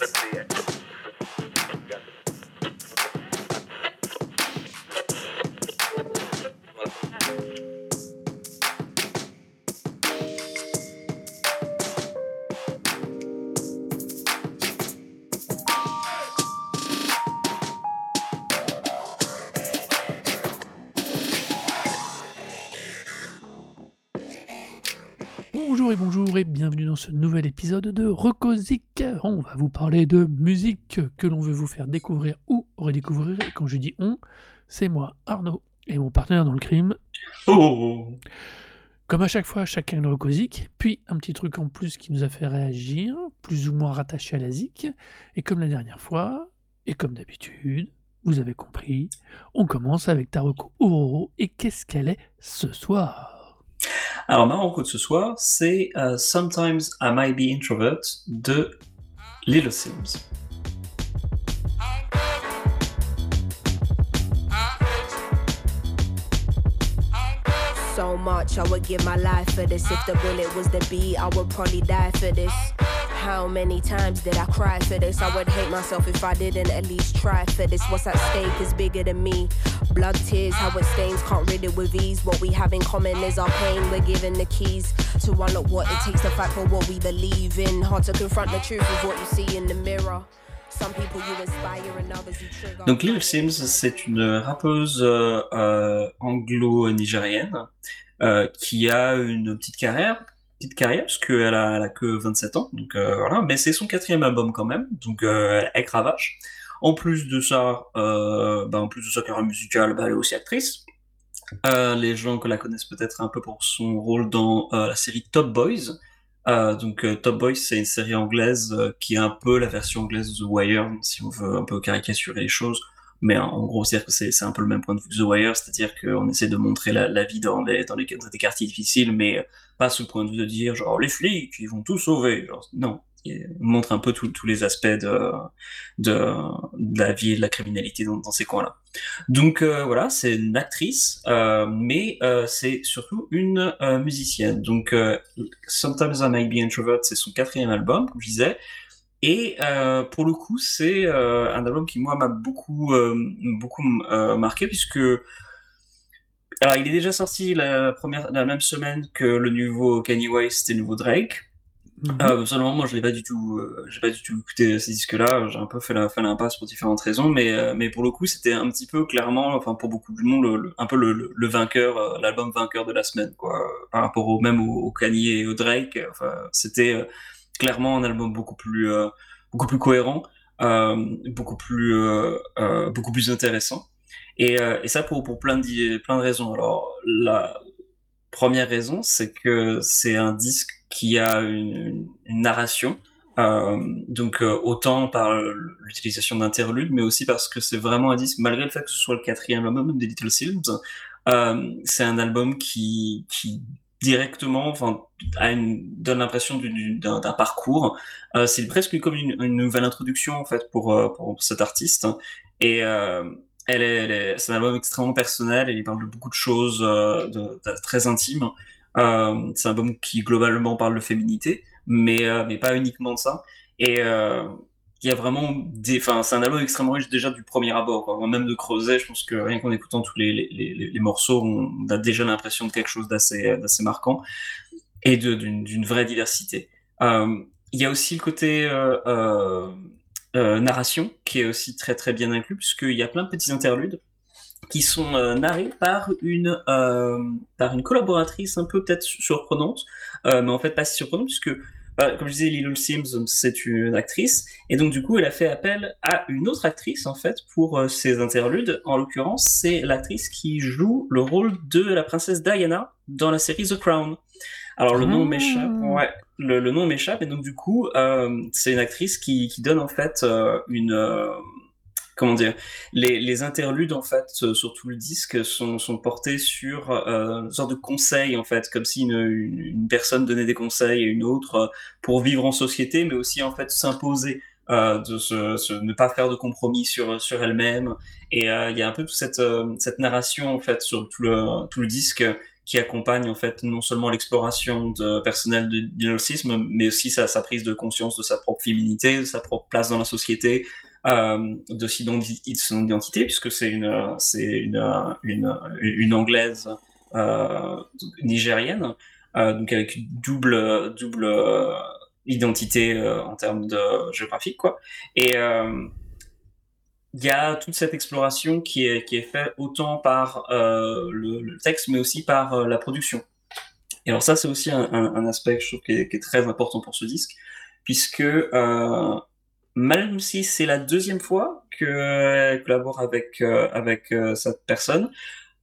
Bonjour et ce nouvel épisode de Recosic. On va vous parler de musique que l'on veut vous faire découvrir ou redécouvrir. Et quand je dis on, c'est moi, Arnaud, et mon partenaire dans le crime. Oh Comme à chaque fois, chacun le Recosic, puis un petit truc en plus qui nous a fait réagir, plus ou moins rattaché à la ZIC. Et comme la dernière fois, et comme d'habitude, vous avez compris, on commence avec Taroko Ororo. Et qu'est-ce qu'elle est ce soir? Alors, ma rencontre de ce soir, c'est euh, Sometimes I Might Be Introvert de Little Sims. so much. I would give my life for this. If the bullet was the beat, I would probably die for this. How many times did I cry for this? I would hate myself if I didn't at least try for this. What's at stake is bigger than me. Blood, tears, how it stains, can't rid it with ease. What we have in common is our pain. We're given the keys to unlock what it takes to fight for what we believe in. Hard to confront the truth of what you see in the mirror. Donc, Little Sims, c'est une rappeuse euh, euh, anglo-nigérienne euh, qui a une petite carrière, petite carrière parce qu'elle a, elle que 27 ans, donc euh, voilà. Mais c'est son quatrième album quand même, donc euh, elle cravache. En plus de ça, euh, bah, en plus de sa carrière musicale, bah, elle est aussi actrice. Euh, les gens que la connaissent peut-être un peu pour son rôle dans la série Top Boys. Donc Top Boys, c'est une série anglaise qui est un peu la version anglaise de The Wire, si on veut un peu caricaturer les choses. Mais en gros, c'est un peu le même point de vue que The Wire, c'est-à-dire qu'on essaie de montrer la, vie dans les, des quartiers difficiles, mais pas sous le point de vue de dire genre les flics, ils vont tout sauver. Non, il montre un peu tous les aspects de, la vie et de la criminalité dans, ces coins-là. Donc euh, voilà, c'est une actrice, euh, mais euh, c'est surtout une musicienne. Donc Sometimes I Might Be Introvert, c'est son quatrième album, je disais. Et euh, pour le coup, c'est euh, un album qui moi m'a beaucoup euh, beaucoup marqué puisque alors il est déjà sorti la première la même semaine que le nouveau Kanye West et le nouveau Drake. Euh, seulement moi je l'ai pas du tout j'ai pas du tout écouté ces disques là j'ai un peu fait la fait l'impasse pour différentes raisons mais mais pour le coup c'était un petit peu clairement enfin pour beaucoup de monde le, le- un peu le, vainqueur l'album vainqueur de la semaine quoi par rapport au même au, au Kanye et au Drake. Enfin c'était clairement un album beaucoup plus euh, beaucoup plus cohérent euh, beaucoup plus euh, beaucoup plus intéressant. Et, et ça pour pour plein de plein de raisons. Alors la première raison c'est que c'est un disque qui a une, narration, donc autant par l'utilisation d'interludes, mais aussi parce que c'est vraiment un disque, malgré le fait que ce soit le quatrième album des Little Sims, c'est un album qui, qui directement, enfin, donne l'impression d'un parcours. Euh, c'est presque comme une, nouvelle introduction en fait pour, euh, pour cet artiste. Et euh, elle est, c'est un album extrêmement personnel il parle de beaucoup de choses euh, très intimes. C'est un album qui globalement parle de féminité, mais, mais pas uniquement de ça. Et il y a vraiment des. Enfin, c'est un album extrêmement riche déjà du premier abord. Même de creuser, je pense que rien qu'en écoutant tous les, les, les, morceaux, on a déjà l'impression de quelque chose d'assez marquant et d'une vraie diversité. Euh, il y a aussi le côté euh, euh, narration qui est aussi très très bien inclus, puisqu'il y a plein de petits interludes qui sont narrés par une par une collaboratrice un peu peut-être surprenante, mais en fait pas si surprenante puisque comme je disais, Little Sims, c'est une actrice, et donc du coup, elle a fait appel à une autre actrice en fait pour euh, ses interludes. En l'occurrence, c'est l'actrice qui joue le rôle de la princesse Diana dans la série The Crown. Alors le nom Ah. m'échappe, ouais, le, le nom m'échappe, et donc du coup, euh, c'est une actrice qui, qui donne en fait euh, une comment dire, les, interludes en fait euh, sur tout le disque sont, portés sur euh, une sorte de conseils en fait, comme si une, personne donnait des conseils à une autre euh, pour vivre en société, mais aussi en fait s'imposer, euh, ne pas faire de compromis sur sur elle-même. Et il y a un peu toute cette narration en fait sur tout le tout le disque qui accompagne en fait non seulement l'exploration personnelle de Lil mais aussi sa, sa, prise de conscience de sa propre féminité, de sa propre place dans la société, euh, de son identité, puisque c'est une, c'est une, une, anglaise euh, nigérienne, euh, donc avec double, double identité en termes de géographique, quoi. Et il y a toute cette exploration qui est, qui est faite autant par le, texte, mais aussi par la production. Et alors ça, c'est aussi un, un, aspect, je trouve, qui est, très important pour ce disque, puisque même si c'est la deuxième fois qu'elle collabore avec, euh, avec cette personne,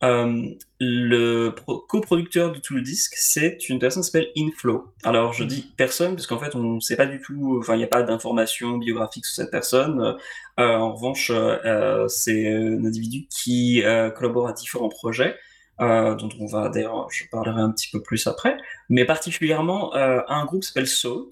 euh, le coproducteur de tout le disque, c'est une personne qui s'appelle Inflow. Alors je dis personne parce qu'en fait on ne sait pas du tout, enfin il n'y a pas d'informations biographiques sur cette personne. Euh, en revanche, euh, c'est un individu qui collabore à différents projets. dont on va d'ailleurs, je parlerai un petit peu plus après, mais particulièrement un groupe qui s'appelle Salt,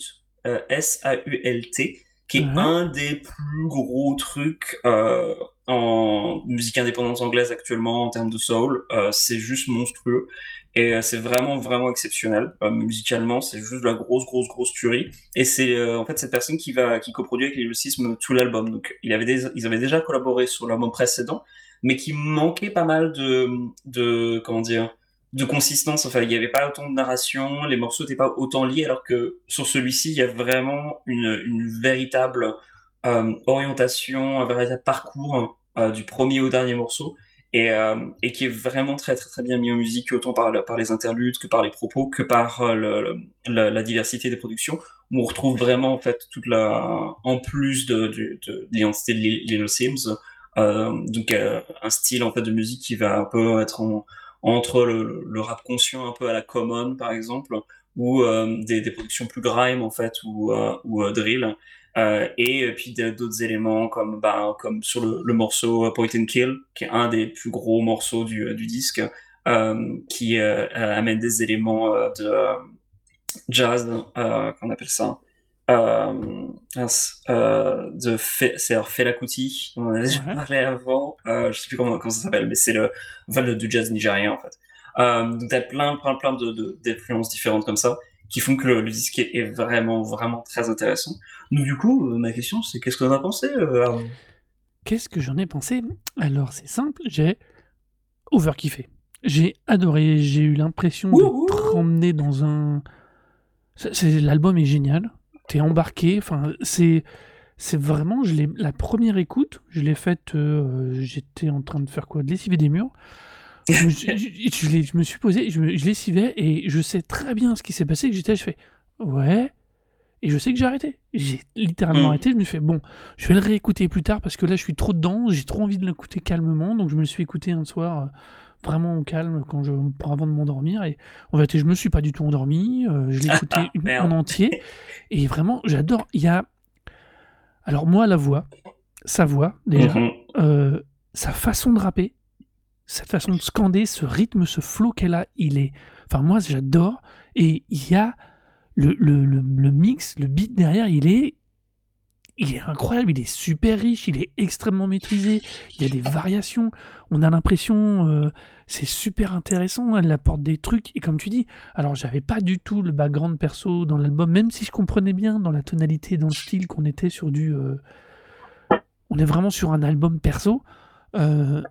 S-A-U-L-T, qui est un des plus gros trucs euh, en musique indépendante anglaise actuellement en termes de soul. Euh, c'est juste monstrueux et euh, c'est vraiment vraiment exceptionnel. Musicalement, c'est juste la grosse grosse grosse tuerie. Et c'est en fait cette personne qui va qui coproduit avec les tout l'album. Donc il avait des, ils avaient déjà collaboré sur l'album précédent, mais qui manquait pas mal de de comment dire de consistance. Enfin, il n'y avait pas autant de narration, les morceaux n'étaient pas autant liés, alors que sur celui-ci, il y a vraiment une, véritable euh, orientation, un véritable parcours euh, du premier au dernier morceau, et, euh, et, qui est vraiment très très très bien mis en musique, autant par, par les interludes que par les propos, que par le, la, diversité des productions, où on retrouve vraiment en fait toute la, en plus de, de, de l'identité de Little Sims, donc un style en fait de musique qui va un peu être en entre le, rap conscient un peu à la common par exemple ou euh, des, productions plus grime en fait ou, euh, euh, drill et puis d'autres éléments comme bah, comme sur le, le, morceau Point and Kill qui est un des plus gros morceaux du, du disque qui amène des éléments de jazz qu'on appelle ça euh, euh, c'est Fela Kuti, on en a déjà parlé avant, euh, je sais plus comment, comment ça s'appelle, mais c'est le, le du jazz nigérien en fait. Euh, donc t'as plein, plein, plein de, d'influences différentes comme ça qui font que le, disque est vraiment, vraiment très intéressant. Donc du coup, euh, ma question c'est qu'est-ce que t'en as pensé Qu'est-ce que j'en ai pensé? Alors c'est simple, j'ai overkiffé. J'ai adoré, j'ai eu l'impression de promener dans un... L'album est génial t'es embarqué. Enfin, c'est c'est vraiment, je la première écoute, je l'ai faite, euh, j'étais en train de faire quoi? De lessiver des murs. Je, je, je, me suis posé, je, je lessivais et je sais très bien ce qui s'est passé. Que j'étais, je fais ouais, et je sais que j'ai arrêté. J'ai littéralement mm. arrêté. Je me suis fait bon, je vais le réécouter plus tard parce que là je suis trop dedans, j'ai trop envie de l'écouter calmement. Donc je me le suis écouté un soir. Euh, vraiment au calme quand je, avant de m'endormir. Et en fait, je me suis pas du tout endormi. Euh, je l'ai écouté en entier. Et vraiment, j'adore. Il y a. Alors, moi, la voix, sa voix, déjà, mhm. euh, sa façon de rapper, cette façon de scander, ce rythme, ce flow qu'elle a, il est. Enfin, moi, j'adore. Et il y a le, le, le, le mix, le beat derrière, il est il est incroyable, il est super riche, il est extrêmement maîtrisé, il y a des variations, on a l'impression, euh, c'est super intéressant, elle apporte des trucs, et comme tu dis, alors j'avais pas du tout le background perso dans l'album, même si je comprenais bien dans la tonalité, dans le style qu'on était sur du... Euh, on est vraiment sur un album perso, euh,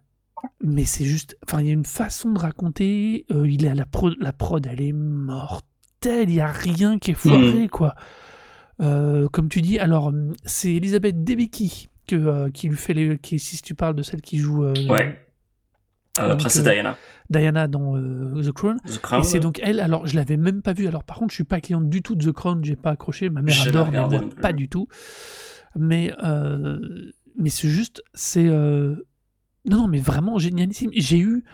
mais c'est juste, enfin il y a une façon de raconter, il est la, prod, la prod, elle est mortelle, il y a rien qui est foiré, mmh. quoi. Euh, comme tu dis, alors c'est Elisabeth Debicki que, euh, qui lui fait les. Qui, si tu parles de celle qui joue. Euh, ouais. la princesse Diana. Diana dans The Crown. et c'est donc elle. Alors je l'avais même pas vue. Alors par contre, je suis pas cliente du tout de The Crown. J'ai pas accroché. Ma mère adore, mais moi pas du tout. Mais mais c'est juste, c'est non non, mais vraiment génialissime. J'ai eu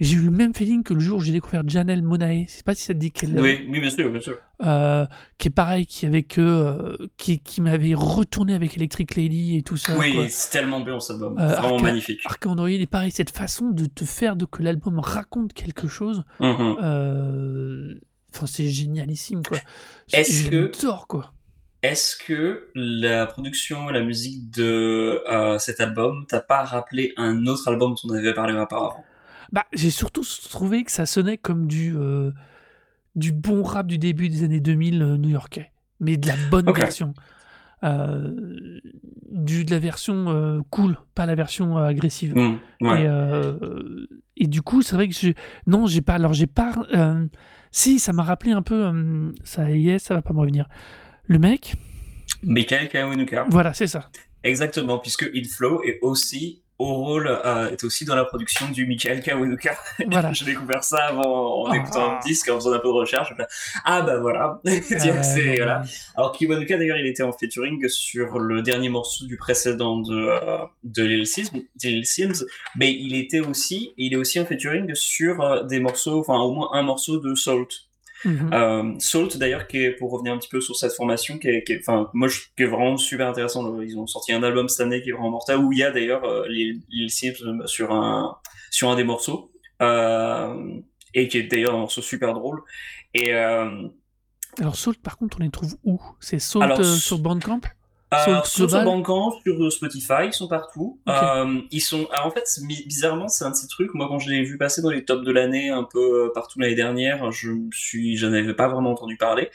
j'ai eu le même feeling que le jour où j'ai découvert Janelle Monae. Je sais pas si ça te dit qu'elle. Oui, oui, bien sûr, bien sûr. Euh, qui est pareil, qui avec euh, qui, qui m'avait retourné avec Electric Lady et tout ça. Oui, c'est tellement bien cet album, euh, vraiment magnifique. Arc Android est pareil, cette façon de te faire de que l'album raconte quelque chose. Mm-hmm. Euh, enfin, c'est génialissime quoi. Est-ce que quoi. Est-ce que la production, la musique de cet album t'a pas rappelé un autre album dont on avait parlé auparavant? Bah, j'ai surtout trouvé que ça sonnait comme du, euh, du bon rap du début des années 2000 euh, new-yorkais, mais de la bonne version. Euh, du, de la version euh, cool, pas la version agressive. Mm, ouais. Et, et du coup, c'est vrai que je, non, j'ai pas. Alors, j'ai pas. si, ça m'a rappelé un peu. ça y est, ça va pas me revenir. Le mec, Michael Kawanuka. voilà, c'est ça. Exactement, puisque In Flow est aussi au rôle, euh, est aussi dans la production du Michael Kawanuka. Voilà. J'ai découvert ça avant, en Ah. écoutant le disque, en faisant un peu de recherche. Ah bah voilà. Euh, c'est- voilà. Alors Kiwanuka d'ailleurs il était en featuring sur le dernier morceau du précédent de, euh, de Lil Sims, de Lil Sims, mais il était aussi il est aussi en featuring sur euh, des morceaux, enfin au moins un morceau de Salt. Mhm. Euh, Salt d'ailleurs qui est pour revenir un petit peu sur cette formation qui est, qui est- enfin moi je, qui est vraiment super intéressant. Ils ont sorti un album cette année qui est vraiment mortel où il y a d'ailleurs euh, Lil, Lil Sims sur un sur un des morceaux euh, et qui est d'ailleurs un morceau super drôle et euh, Alors, Salt, par contre, on les trouve où? C'est Salt Alors, euh, sur Bandcamp? Alors, sur Global Bandcamp, sur Spotify, ils sont partout. Euh, ils sont, alors en fait, bizarrement, c'est un de ces trucs. Moi, quand je l'ai vu passer dans les tops de l'année, un peu euh, partout l'année dernière, je suis, je n'avais pas vraiment entendu parler.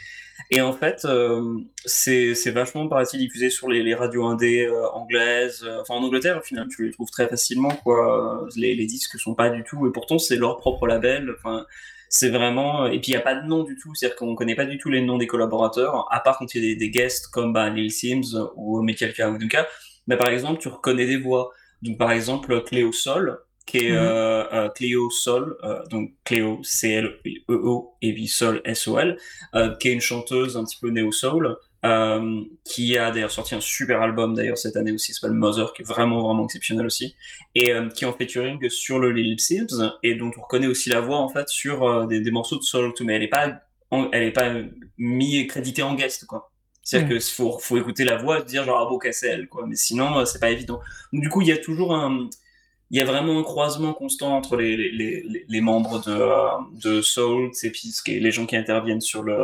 Et en fait, euh, c'est, c'est vachement, paraît-il, diffusé sur les, les radios indé euh, anglaises. euh, enfin, en Angleterre, au final, tu les trouves très facilement, quoi. Les, les disques sont pas du tout, et pourtant, c'est leur propre label. Enfin, c'est vraiment, et puis il n'y a pas de nom du tout, c'est-à-dire qu'on connaît pas du tout les noms des collaborateurs, à part quand il y a des, des guests comme bah, Lil Sims ou Michael Kawanuka. Mais par exemple, tu reconnais des voix. Donc par exemple, Cléo Sol, qui est euh, euh, Cléo Sol, euh, donc Cléo C-L-E-O et puis Sol S-O-L, euh, qui est une chanteuse un petit peu néo-soul, euh, qui a d'ailleurs sorti un super album d'ailleurs cette année aussi, s'appelle Mother, qui est vraiment vraiment exceptionnel aussi, et euh, qui est en featuring sur le Lil Sims, et dont on reconnaît aussi la voix en fait sur euh, des, des morceaux de soul, mais elle est pas, en- elle est pas mis et créditée en guest quoi. C'est-à-dire Ouais. que faut, faut écouter la voix et se dire genre ah bon c'est elle quoi, mais sinon c'est pas évident. Donc du coup il y a toujours un, il y a vraiment un croisement constant entre les, les, les, membres de, euh, de Soul et qui est- les gens qui interviennent sur le,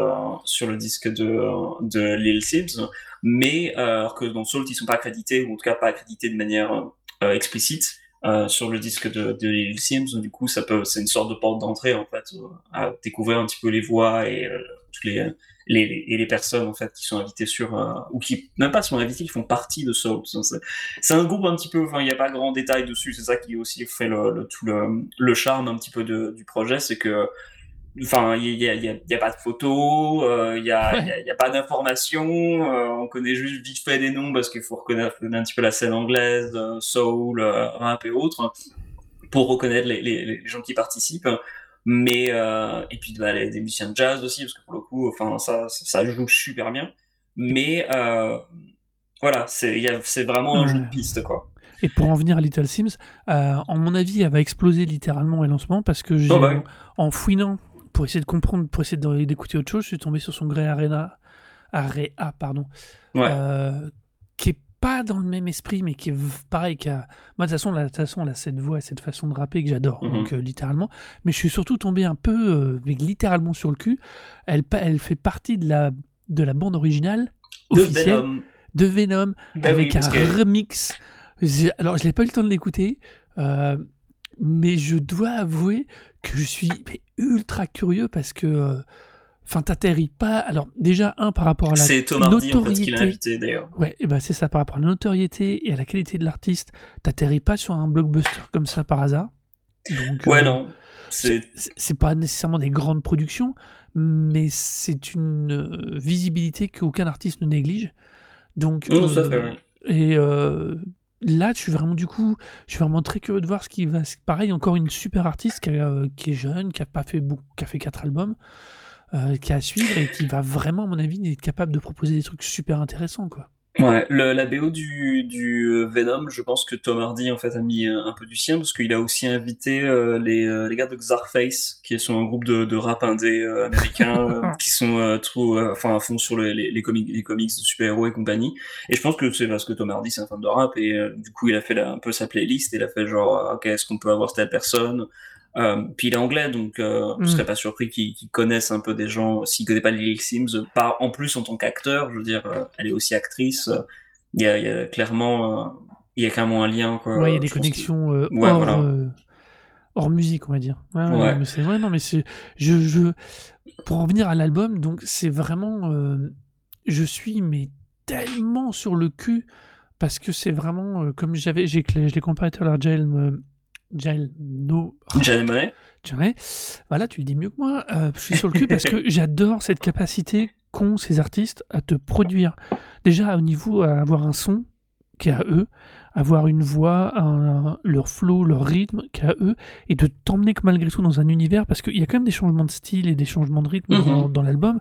sur le disque de, de Lil Sims. Mais euh, que dans Soul, ils sont pas accrédités, ou en tout cas pas accrédités de manière euh, explicite euh, sur le disque de, de Lil Sims. Du coup, ça peut, c'est une sorte de porte d'entrée en fait à découvrir un petit peu les voix et toutes les, les, et les personnes en fait qui sont invitées sur euh, ou qui même pas sont invitées, qui font partie de Soul. C'est- un groupe un petit peu, enfin, il n'y a pas grand détail dessus, c'est ça qui aussi fait le, le- tout le, le charme un petit peu de, du projet, c'est que, enfin, il n'y a, y a, il y a pas de photos, euh, il n'y a, Ouais. y a, pas d'informations, euh, on connaît juste vite fait des noms parce qu'il faut reconnaître un petit peu la scène anglaise, euh, soul, euh, rap et autres, pour reconnaître les, les, les gens qui participent. Mais, euh, et puis bah, les, des musiciens de jazz aussi, parce que pour le coup, enfin, ça, ça, joue super bien. Mais, euh, voilà, c'est vraiment un jeu de piste, quoi. Et pour en venir à Little Sims, euh, en mon avis, elle va exploser littéralement et lancement parce que j'ai, Oh, bah en, en fouinant pour essayer de comprendre, pour essayer d'écouter autre chose, je suis tombé sur son Grey Arena, Area, pardon, Ouais. euh, qui est pas dans le même esprit, mais qui est pareil. Qui a... Moi, de toute façon, la- de toute façon, elle a cette voix et cette façon de rapper que j'adore, Mhm. donc euh, littéralement. Mais je suis surtout tombé un peu, euh, mais littéralement sur le cul. Elle, elle fait partie de la, de la bande originale De officielle Venom. de Venom Bah avec oui, un que- remix. Alors, je n'ai pas eu le temps de l'écouter, euh, mais je dois avouer que je suis ultra curieux parce que, euh, enfin, t'atterris pas. Alors, déjà, un, par rapport à la C'est Hardy en fait qui notoriété. l'a invité d'ailleurs. Ouais, et ben c'est ça, par rapport à la notoriété et à la qualité de l'artiste, t'atterris pas sur un blockbuster comme ça par hasard. Donc, Ouais, euh, non. C'est c'est c'est pas nécessairement des grandes productions, mais c'est une euh, visibilité qu'aucun artiste ne néglige. Donc, Non, ça euh, fait, ouais. et euh, là, je suis vraiment du coup, je suis vraiment très curieux de voir ce qui va. Pareil, encore une super artiste qui, a- qui est jeune, qui a pas fait beaucoup, qui a fait quatre albums, euh, qui a à suivre et qui va vraiment, à mon avis, être capable de proposer des trucs super intéressants, quoi. Ouais, le, la BO du, du euh, Venom, je pense que Tom Hardy en fait a mis euh, un peu du sien parce qu'il a aussi invité euh, les, les gars de Xarface, qui sont un groupe de, de rap indé euh, américain, euh, qui sont euh, trop, euh, enfin à fond sur les, les, les comics, les comics de super-héros et compagnie. Et je pense que c'est parce que Tom Hardy c'est un fan de rap et euh, du coup il a fait la- un peu sa playlist et il a fait genre ok est-ce qu'on peut avoir telle personne? Euh, puis il est anglais, donc euh, je Mm. serais pas surpris qu'il qu'il connaisse un peu des gens, s'il connaît pas Lily Sims, pas en plus en tant qu'acteur, je veux dire, euh, elle est aussi actrice. euh, Il y a, il y a clairement, il y a clairement un lien, quoi. Ouais, il y a des je que- connexions Ouais, hors, voilà. hors musique, on va dire. Ouais, ouais, Ouais. non, mais c'est ouais, non, mais c'est je, je pour en venir à l'album, donc c'est vraiment je suis mais tellement sur le cul parce que c'est vraiment comme j'avais j'ai je l'ai comparé à l'heure Jael Jael No vois, voilà, tu le dis mieux que moi. Euh, je suis sur le cul parce que j'adore cette capacité qu'ont ces artistes à te produire. Déjà, au niveau, à avoir un son qui est à eux, avoir une voix, un- leur flow, leur rythme qui est à eux, et de t'emmener que malgré tout dans un univers, parce qu'il y a quand même des changements de style et des changements de rythme Mhm. dans, dans l'album.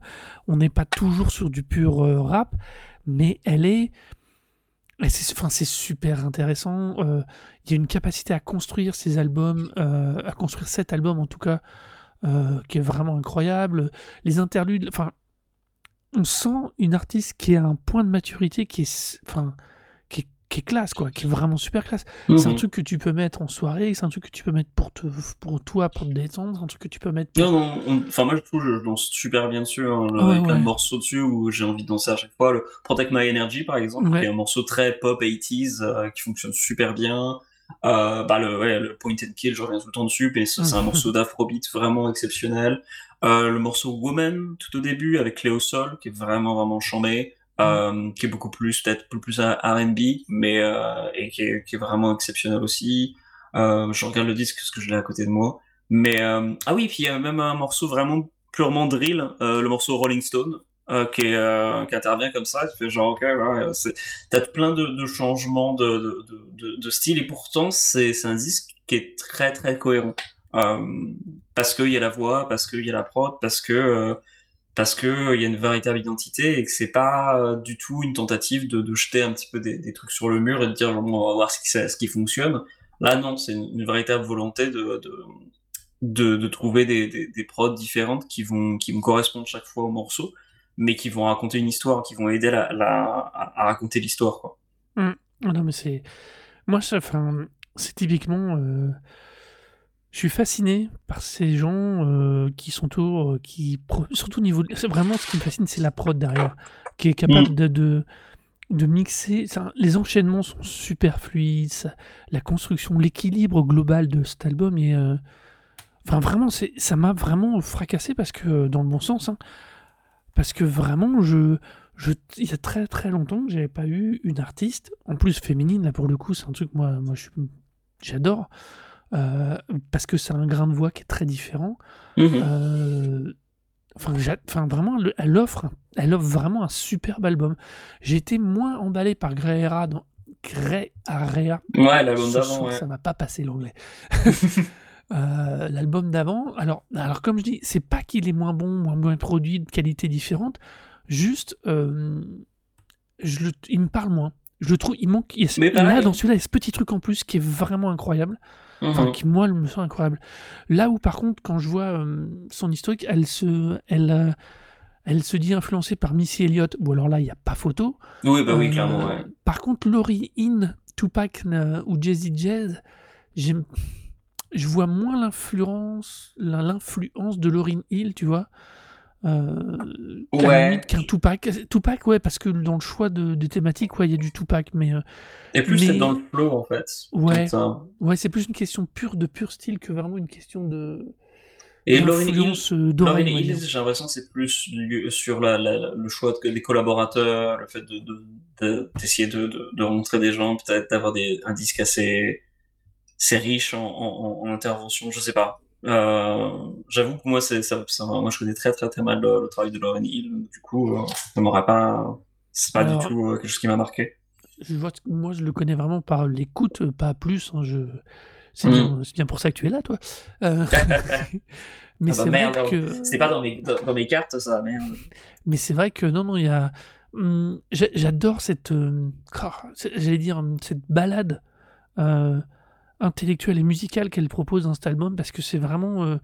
On n'est pas toujours sur du pur euh, rap, mais elle est. C'est enfin, super intéressant. euh, Il y a une capacité à construire ces albums, euh, à construire cet album en tout cas, euh, qui est vraiment incroyable. Les interludes, enfin, on sent une artiste qui a un point de maturité qui est, enfin, qui est, classe, quoi, qui est vraiment super classe. C'est un Mhm. truc que tu peux mettre en soirée, c'est un truc que tu peux mettre pour, te, pour toi, pour te détendre, c'est un truc que tu peux mettre. Non, non, on- enfin, moi, je trouve, je danse super bien dessus, hein, le- Ouais, avec plein de morceaux dessus où j'ai envie de danser à chaque fois. Le Protect My Energy, par exemple, Ouais. qui est un morceau très pop 80s, euh, qui fonctionne super bien. Euh, bah, le, ouais, le Point and Kill, je reviens tout le temps dessus, mais c'est un Mhm. morceau d'afrobeat vraiment exceptionnel. Euh, le morceau Woman, tout au début, avec Cléo Sol, qui est vraiment, vraiment chambé, euh, qui est beaucoup plus, peut-être plus à R&B, mais, euh, et qui est, vraiment exceptionnel aussi. Euh, je regarde le disque parce que je l'ai à côté de moi. Mais ah oui, puis il y a même un morceau vraiment purement drill, le morceau Rolling Stone, qui, intervient comme ça, qui fait genre ok, ouais, t'as plein de, changements de, de, style et pourtant c'est un disque qui est très très cohérent parce qu'il y a la voix, parce qu'il y a la prod, parce que parce que euh, il y a une véritable identité et que c'est pas euh, du tout une tentative de, jeter un petit peu des, trucs sur le mur et de dire bon, on va voir ce qui, fonctionne. Là non, c'est une, véritable volonté de, trouver des, prods différentes qui vont, qui vont correspondre chaque fois au morceau, mais qui vont raconter une histoire, qui vont aider à, raconter l'histoire. Ah non, mais c'est. Moi, enfin, c'est typiquement. euh, Je suis fasciné par ces gens euh, qui sont autour, euh, qui. Surtout au niveau. de- C'est vraiment ce qui me fascine, c'est la prod derrière, qui est capable Mm. de, de, de mixer. les enchaînements sont super fluides, ça- la construction, l'équilibre global de cet album est. euh, Enfin, vraiment, c'est, ça m'a vraiment fracassé parce que, dans le bon sens, hein, parce que vraiment, je, je, il y a très très longtemps que j'avais pas eu une artiste, en plus féminine, là pour le coup, c'est un truc, moi, moi j'adore, euh, parce que c'est un grain de voix qui est très différent. Mhm. Euh, Enfin, vraiment, le- elle offre, elle offre vraiment un superbe album. J'ai été moins emballé par Grey dans Grey Area. Ouais, l'album d'avant, ouais. ça m'a pas passé l'anglais. Euh, L'album d'avant, alors, alors comme je dis, c'est pas qu'il est moins bon, moins bien produit, de qualité différente, juste, euh, je le, il me parle moins. Je le trouve, il manque. Il y a là, dans celui-là, il y a ce petit truc en plus qui est vraiment incroyable. Enfin, Mhm. qui, moi, me semble incroyable. Là où, par contre, quand je vois euh, son historique, elle se, elle, euh, elle se dit influencée par Missy Elliott. Bon, alors là, il n'y a pas photo. Oui, bah oui, Euh, clairement, ouais. Par contre, Laurie In, Tupac ou Jay-Z Jazz, j'aime- je vois moins l'influence, l'in- l'influence de Lauryn Hill, tu vois. Euh, Ouais. qu'un Tupac. Tupac, ouais, parce que dans le choix de, des thématiques, ouais, il y a du Tupac, mais euh, Et plus mais- c'est dans le flow, en fait. Ouais. Ouais, c'est plus une question pure de pur style que vraiment une question de Et Lauryn Hill, d'influence euh, j'ai l'impression que c'est plus sur la, la- le choix de- des collaborateurs, le fait de, de, de- d'essayer de, de, de rencontrer des gens, peut-être d'avoir des, un disque assez, assez riche en, en, en intervention, je sais pas. Euh, j'avoue que moi, c'est, moi, je connais très, très, très mal le, le travail de Lauryn Hill. Du coup, euh, ça m'aurait pas, c'est pas Alors- du tout euh, quelque chose qui m'a marqué. Je vois, moi, je le connais vraiment par l'écoute, pas plus. hein, je... c'est, Mm. bien, c'est bien pour ça que tu es là, toi. Euh, mais Ah bah c'est vrai que. C'était pas dans mes, dans, dans mes cartes, ça, merde. Mais c'est vrai que non, non, il y a. j'a- J'adore cette. c'est- J'allais dire, cette balade euh, intellectuelle et musicale qu'elle propose dans cet album parce que c'est vraiment. euh,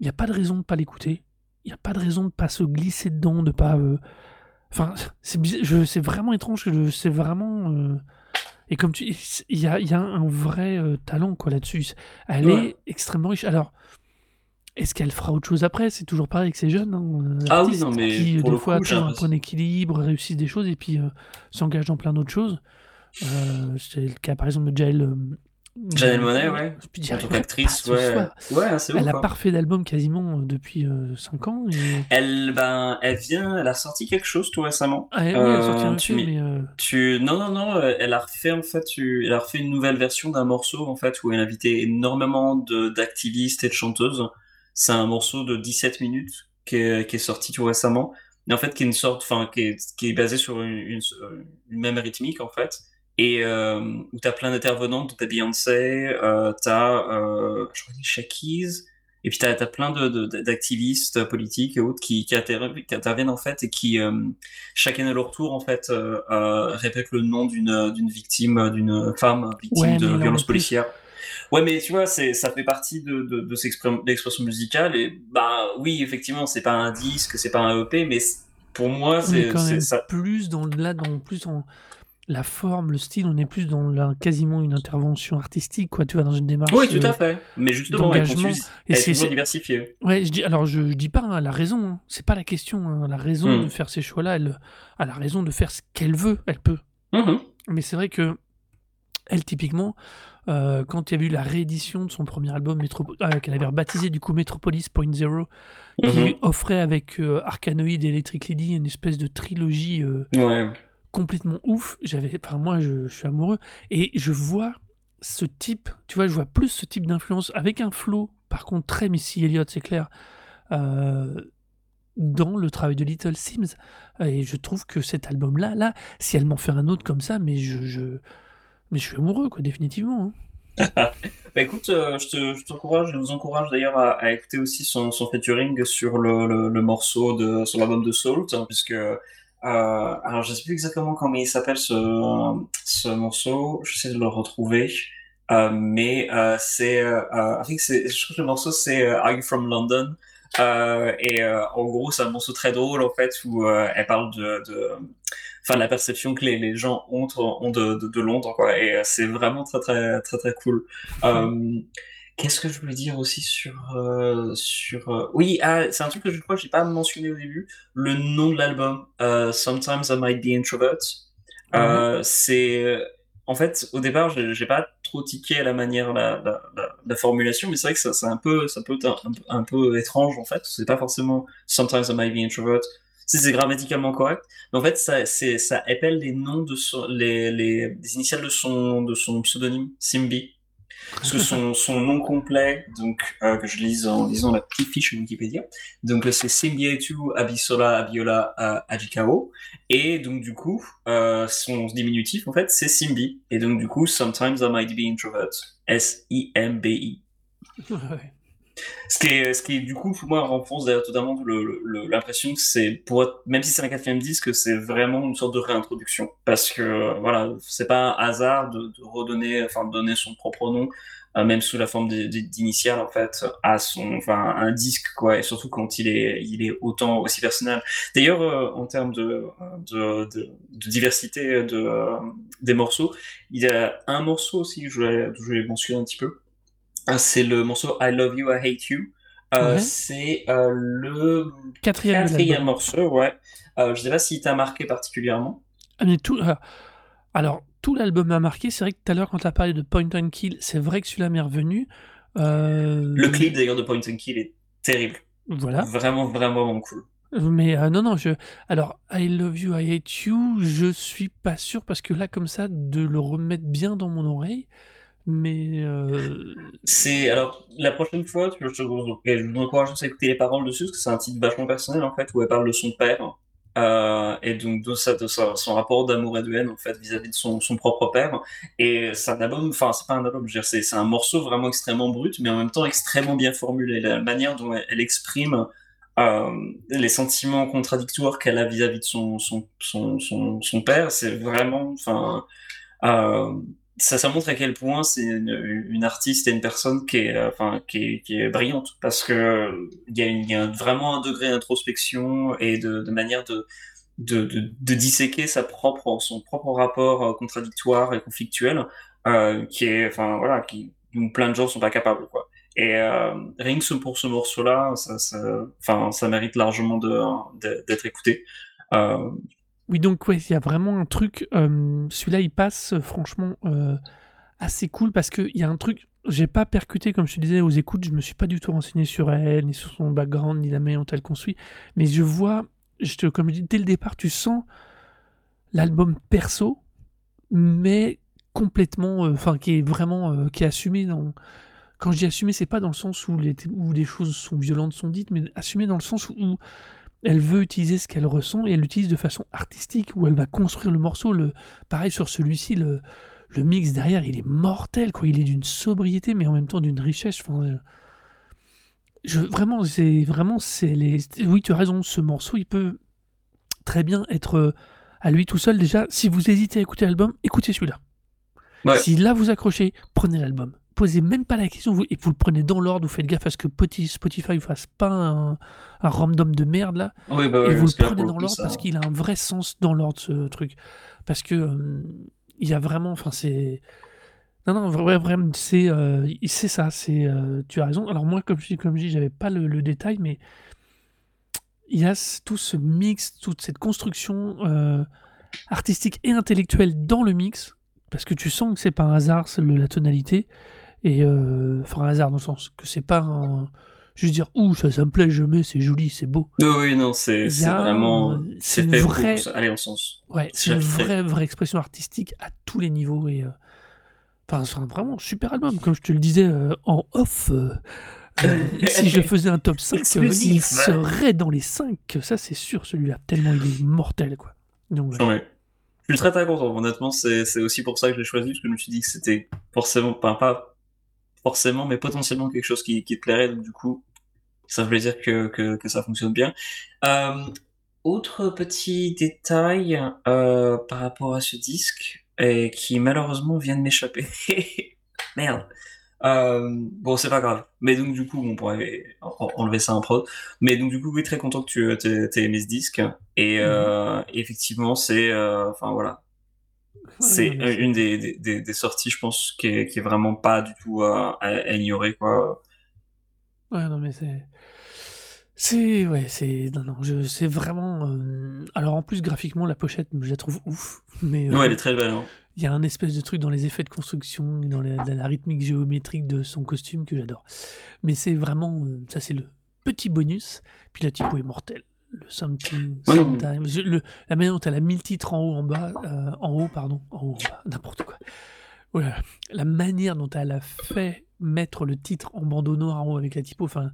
Il n'y a pas de raison de pas l'écouter. Il n'y a pas de raison de pas se glisser dedans, de pas. euh, Enfin, c'est bizarre- je- c'est vraiment étrange. C'est vraiment. euh, Et comme tu il y a, il y a un vrai euh, talent quoi là-dessus. Elle Ouais. est extrêmement riche. Alors, est-ce qu'elle fera autre chose après? C'est toujours pareil avec ces jeunes. hein, euh, Ah oui, artistes non, mais qui, des fois, trouvent un point d'équilibre, réussissent des choses et puis euh, s'engagent dans plein d'autres choses. Euh, c'est le cas par exemple de Jael, euh, Janelle Monet, ouais. En tant qu'actrice, pas ce ouais. Ouais, ouf. Elle a hein. pas refait d'album quasiment euh, depuis 5 ans. Et... Elle, ben, elle vient, elle a sorti quelque chose tout récemment. Ah, oui, elle a sorti Euh, un tu EP, m'y- mais euh, Tu, non, non, non, euh, elle a refait en fait, tu- elle a refait une nouvelle version d'un morceau en fait où elle invitait énormément de d'activistes et de chanteuses. C'est un morceau de 17 minutes qui est, qui est sorti tout récemment, et en fait qui est une sorte, enfin qui est, qui est basé sur une, une, une même rythmique en fait, et euh, où t'as plein d'intervenantes, t'as Beyoncé, euh, t'as, euh, je crois Shakiz, et puis t'as as plein de de- d'activistes politiques et autres qui, qui, interviennent, en fait et qui euh, chacun à leur tour en fait euh, euh, répète le nom d'une d'une victime d'une femme victime Ouais, de violence policière ouais mais tu vois c'est ça fait partie de de, de l'expression musicale et bah oui effectivement c'est pas un disque c'est pas un EP mais pour moi c'est ça plus dans là, dans plus dans la forme, le style. On est plus dans la, quasiment une intervention artistique, quoi. Tu vois, dans une démarche. oui tout euh, à fait mais justement elle Et c'est diversifiée Ouais, je dis, alors je, je dis pas, hein, elle a raison, hein, c'est pas la question, hein, elle a raison Hmm. de faire ces choix-là, elle, elle a raison de faire ce qu'elle veut, elle peut. Mhm. Mais c'est vrai que, elle, typiquement, euh, quand il y a eu la réédition de son premier album, euh, qu'elle avait rebaptisé du coup Metropolis Point Zero, qui Mhm. offrait avec euh, Arkanoid et Electric Lady une espèce de trilogie ouais complètement ouf. J'avais, moi, je, suis amoureux et je vois ce type, tu vois, je vois plus ce type d'influence avec un flow, par contre très Missy Elliott, c'est clair, euh, dans le travail de Little Sims. Et je trouve que cet album-là, là, si elle m'en fait un autre comme ça, mais je, mais je suis amoureux, quoi, définitivement. hein. Bah écoute, euh, je te, je t'encourage, je vous encourage d'ailleurs à, écouter aussi son, featuring sur le, morceau de, sur l'album de Salt, hein, puisque, alors je sais plus exactement comment il s'appelle ce, ce morceau, j'essaie de le retrouver, euh, mais euh, c'est, euh, euh, je crois que le morceau c'est euh, Are You From London? Euh, et euh, en gros, c'est un morceau très drôle en fait où euh, elle parle de, de, enfin la perception que les, les gens ont, ont de, de, de Londres quoi. Et euh, c'est vraiment très très très très cool. Euh, Qu'est-ce que je voulais dire aussi sur euh, sur euh, oui ah, c'est un truc que je crois que j'ai pas mentionné au début. Le nom de l'album euh, Sometimes I Might Be Introvert euh, c'est en fait au départ j'ai j'ai pas trop tiqué à la manière la, la, la, la formulation mais c'est vrai que ça c'est un peu ça peut être un, un, un peu étrange en fait. C'est pas forcément Sometimes I Might Be Introvert si c'est grammaticalement correct. Mais en fait ça c'est ça appelle les noms de son, les, les les initiales de son de son pseudonyme Simbi parce que son, nom complet, donc euh, que je lise en lisant la petite fiche Wikipédia, donc euh, c'est Simbietu Abisola Abiola euh, Ajikao, et donc du coup son diminutif en fait c'est Simbi, et donc du coup Sometimes I Might Be Introvert, S-I-M-B-I. Ce qui ce qui du coup pour moi renforce d'ailleurs totalement le- le- l'impression que c'est même si c'est un quatrième disque c'est vraiment une sorte de réintroduction. Parce que voilà c'est pas un hasard de, redonner enfin de donner son propre nom euh, même sous la forme d'initiale en fait à son enfin un disque quoi. Et surtout quand il est il est autant aussi personnel. D'ailleurs euh, en termes de, diversité de euh, des morceaux il y a un morceau aussi que je voulais, je voulais mentionner un petit peu c'est le morceau I Love You, I Hate You. Euh, Ouais. C'est euh, le Quatrième quatrième morceau, ouais. Euh, je sais pas s'il t'a marqué particulièrement. Ah, mais tout, ah, alors, tout l'album m'a marqué. C'est vrai que tout à l'heure, quand tu as parlé de Point and Kill, c'est vrai que celui-là m'est revenu. Le clip d'ailleurs de Point and Kill est terrible. Voilà. Vraiment, vraiment, vraiment cool. Mais non, non, je. Alors, I Love You, I Hate You, je suis pas sûr parce que là, comme ça, de le remettre bien dans mon oreille. Mais. euh, C'est alors la prochaine fois, je, je vous encourage à écouter les paroles dessus parce que c'est un titre vachement personnel en fait où elle parle de son père euh, et donc de, sa, de son rapport d'amour et de haine en fait vis-à-vis de son, son propre père. Et c'est un album, enfin c'est pas un album, c'est un morceau vraiment extrêmement brut, mais en même temps extrêmement bien formulé. La manière dont elle, exprime euh, les sentiments contradictoires qu'elle a vis-à-vis de son son son son, son père, c'est vraiment, enfin. Ça, ça montre à quel point c'est une, artiste et une personne qui est, euh, enfin, qui est, brillante parce que euh, il y a, vraiment un degré d'introspection et de, manière de, de, de, disséquer sa propre, son propre rapport euh, contradictoire et conflictuel qui est, enfin voilà, qui dont plein de gens sont pas capables quoi. Et euh, rien que pour ce morceau-là, ça, ça, ça mérite largement d'être écouté. Oui, donc, ouais, il y a vraiment un truc. euh, Celui-là, il passe, euh, franchement, euh, assez cool parce qu'il y a un truc, j'ai pas percuté, comme je te disais, aux écoutes, je me suis pas du tout renseigné sur elle, ni sur son background, ni la manière dont elle construit, mais je vois, je te, comme je dis, dès le départ, tu sens l'album perso, mais complètement, enfin, qui est vraiment, qui est assumé dans. Quand je dis assumé, c'est pas dans le sens où les, où choses sont violentes, sont dites, mais assumé dans le sens où elle veut utiliser ce qu'elle ressent et elle l'utilise de façon artistique, où elle va construire le morceau. Le, pareil sur celui-ci, le, le mix derrière, il est mortel, quoi. Il est d'une sobriété, mais en même temps d'une richesse. Enfin, euh, je, vraiment, c'est vraiment, c'est les. Oui, tu as raison. Ce morceau, il peut très bien être euh, à lui tout seul. Déjà, si vous hésitez à écouter l'album, écoutez celui-là. Si là vous accrochez, prenez l'album. Posez même pas la question vous, et vous le prenez dans l'ordre. Vous faites gaffe à ce que Spotify ne fasse pas un, un random de merde là. bah et vous le prenez dans l'ordre parce qu'il a un vrai sens dans l'ordre ce truc. Parce que euh, il y a vraiment, enfin c'est, non non vra- vraiment c'est euh, c'est ça, c'est euh, tu as raison. Alors moi comme je dis comme je dis, j'avais pas le, le détail, mais il y a tout ce mix, toute cette construction euh, artistique et intellectuelle dans le mix, parce que tu sens que c'est pas un hasard c'est la tonalité et euh, enfin un hasard dans le sens que c'est pas un juste dire ouh ça ça me plaît je mets c'est joli c'est beau Oui, oui, non, c'est vraiment. euh, c'est une vraie- aller en sens. Ouais, C'est une vraie, vraie expression artistique à tous les niveaux. Et, euh, enfin, c'est vraiment super album. Comme je te le disais euh, en off, euh, euh, si je faisais un top 5, euh, il serait dans les 5. Ça, c'est sûr, celui-là. Tellement il est mortel, quoi. Donc, ouais. Ouais. Je suis très très content. Honnêtement, c'est aussi pour ça que je l'ai choisi, parce que je me suis dit que c'était forcément, enfin, pas forcément, mais potentiellement quelque chose qui, qui te plairait. Donc, du coup, ça veut dire que, que, que ça fonctionne bien. Euh, autre petit détail euh, par rapport à ce disque, et qui malheureusement vient de m'échapper. Merde. Euh, bon, c'est pas grave. Mais donc, du coup, on pourrait en- enlever ça en prod. Mais donc, du coup, oui, très content que tu t'aies aimé ce disque. Et euh, effectivement, c'est. euh, Enfin, voilà. C'est non, mais une des, des, des, des sorties, je pense, qui est, qui est vraiment pas du tout à, ignorer, quoi. Ouais, non, mais c'est. C'est. Ouais, c'est. Non, non, je... c'est vraiment. euh, Alors, en plus, graphiquement, la pochette, je la trouve ouf. Mais. euh, Ouais, elle est très belle. Hein. Il y a un espèce de truc dans les effets de construction dans la, la rythmique géométrique de son costume que j'adore. Mais c'est vraiment, euh, ça c'est le petit bonus. Puis la typo est mortelle. Le something, Ouais, non. sometimes. Je- le- la manière dont elle a mis le titre en haut, en bas, euh, en haut, pardon, en haut, en bas, n'importe quoi. La manière dont elle a fait mettre le titre en bandeau noir en haut avec la typo, enfin,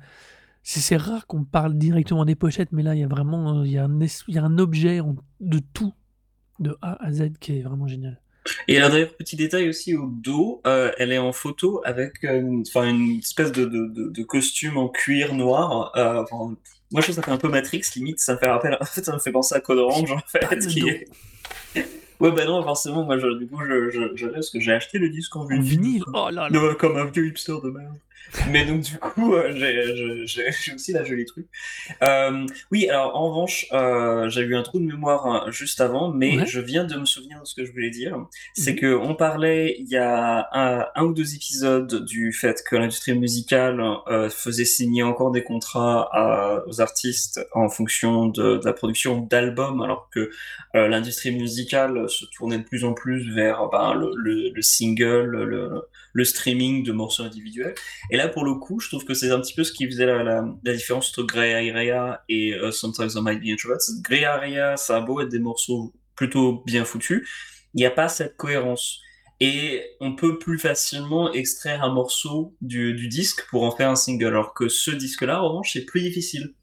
c'est rare qu'on parle directement des pochettes, mais là il y a vraiment, euh, il y a un, il y a un objet en- de tout, de A à Z, qui est vraiment génial. Et alors d'ailleurs, petit détail aussi au dos, euh, elle est en photo avec euh, une, espèce de, de, de, de costume en cuir noir. Euh, enfin, moi, je trouve que ça fait un peu Matrix, limite. Ça me fait rappel, en fait, ça me fait penser à Code Orange, en fait. Qui est- Ouais, bah non, forcément, moi, je, du coup, je, je, je parce que j'ai acheté le disque en En vinyle. vinyle, oh là là. Non, comme un vieux hipster de merde. Mais donc, du coup, euh, j'ai- aussi la jolie truc. Euh, oui, alors, en revanche, euh, j'ai eu un trou de mémoire hein, juste avant, mais Ouais. je viens de me souvenir de ce que je voulais dire. C'est que on parlait il y a un, un ou deux épisodes du fait que l'industrie musicale euh, faisait signer encore des contrats à- aux artistes en fonction de, de la production d'albums, alors que l'industrie musicale se tournait de plus en plus vers ben, le, le, le single, le, le streaming de morceaux individuels. Et là, pour le coup, je trouve que c'est un petit peu ce qui faisait la, la, différence entre Grey Area et uh, Sometimes I Might Be Introvert. Grey Area, ça a beau être des morceaux plutôt bien foutus, il n'y a pas cette cohérence. Et on peut plus facilement extraire un morceau du, du disque pour en faire un single, alors que ce disque-là, en revanche, c'est plus difficile.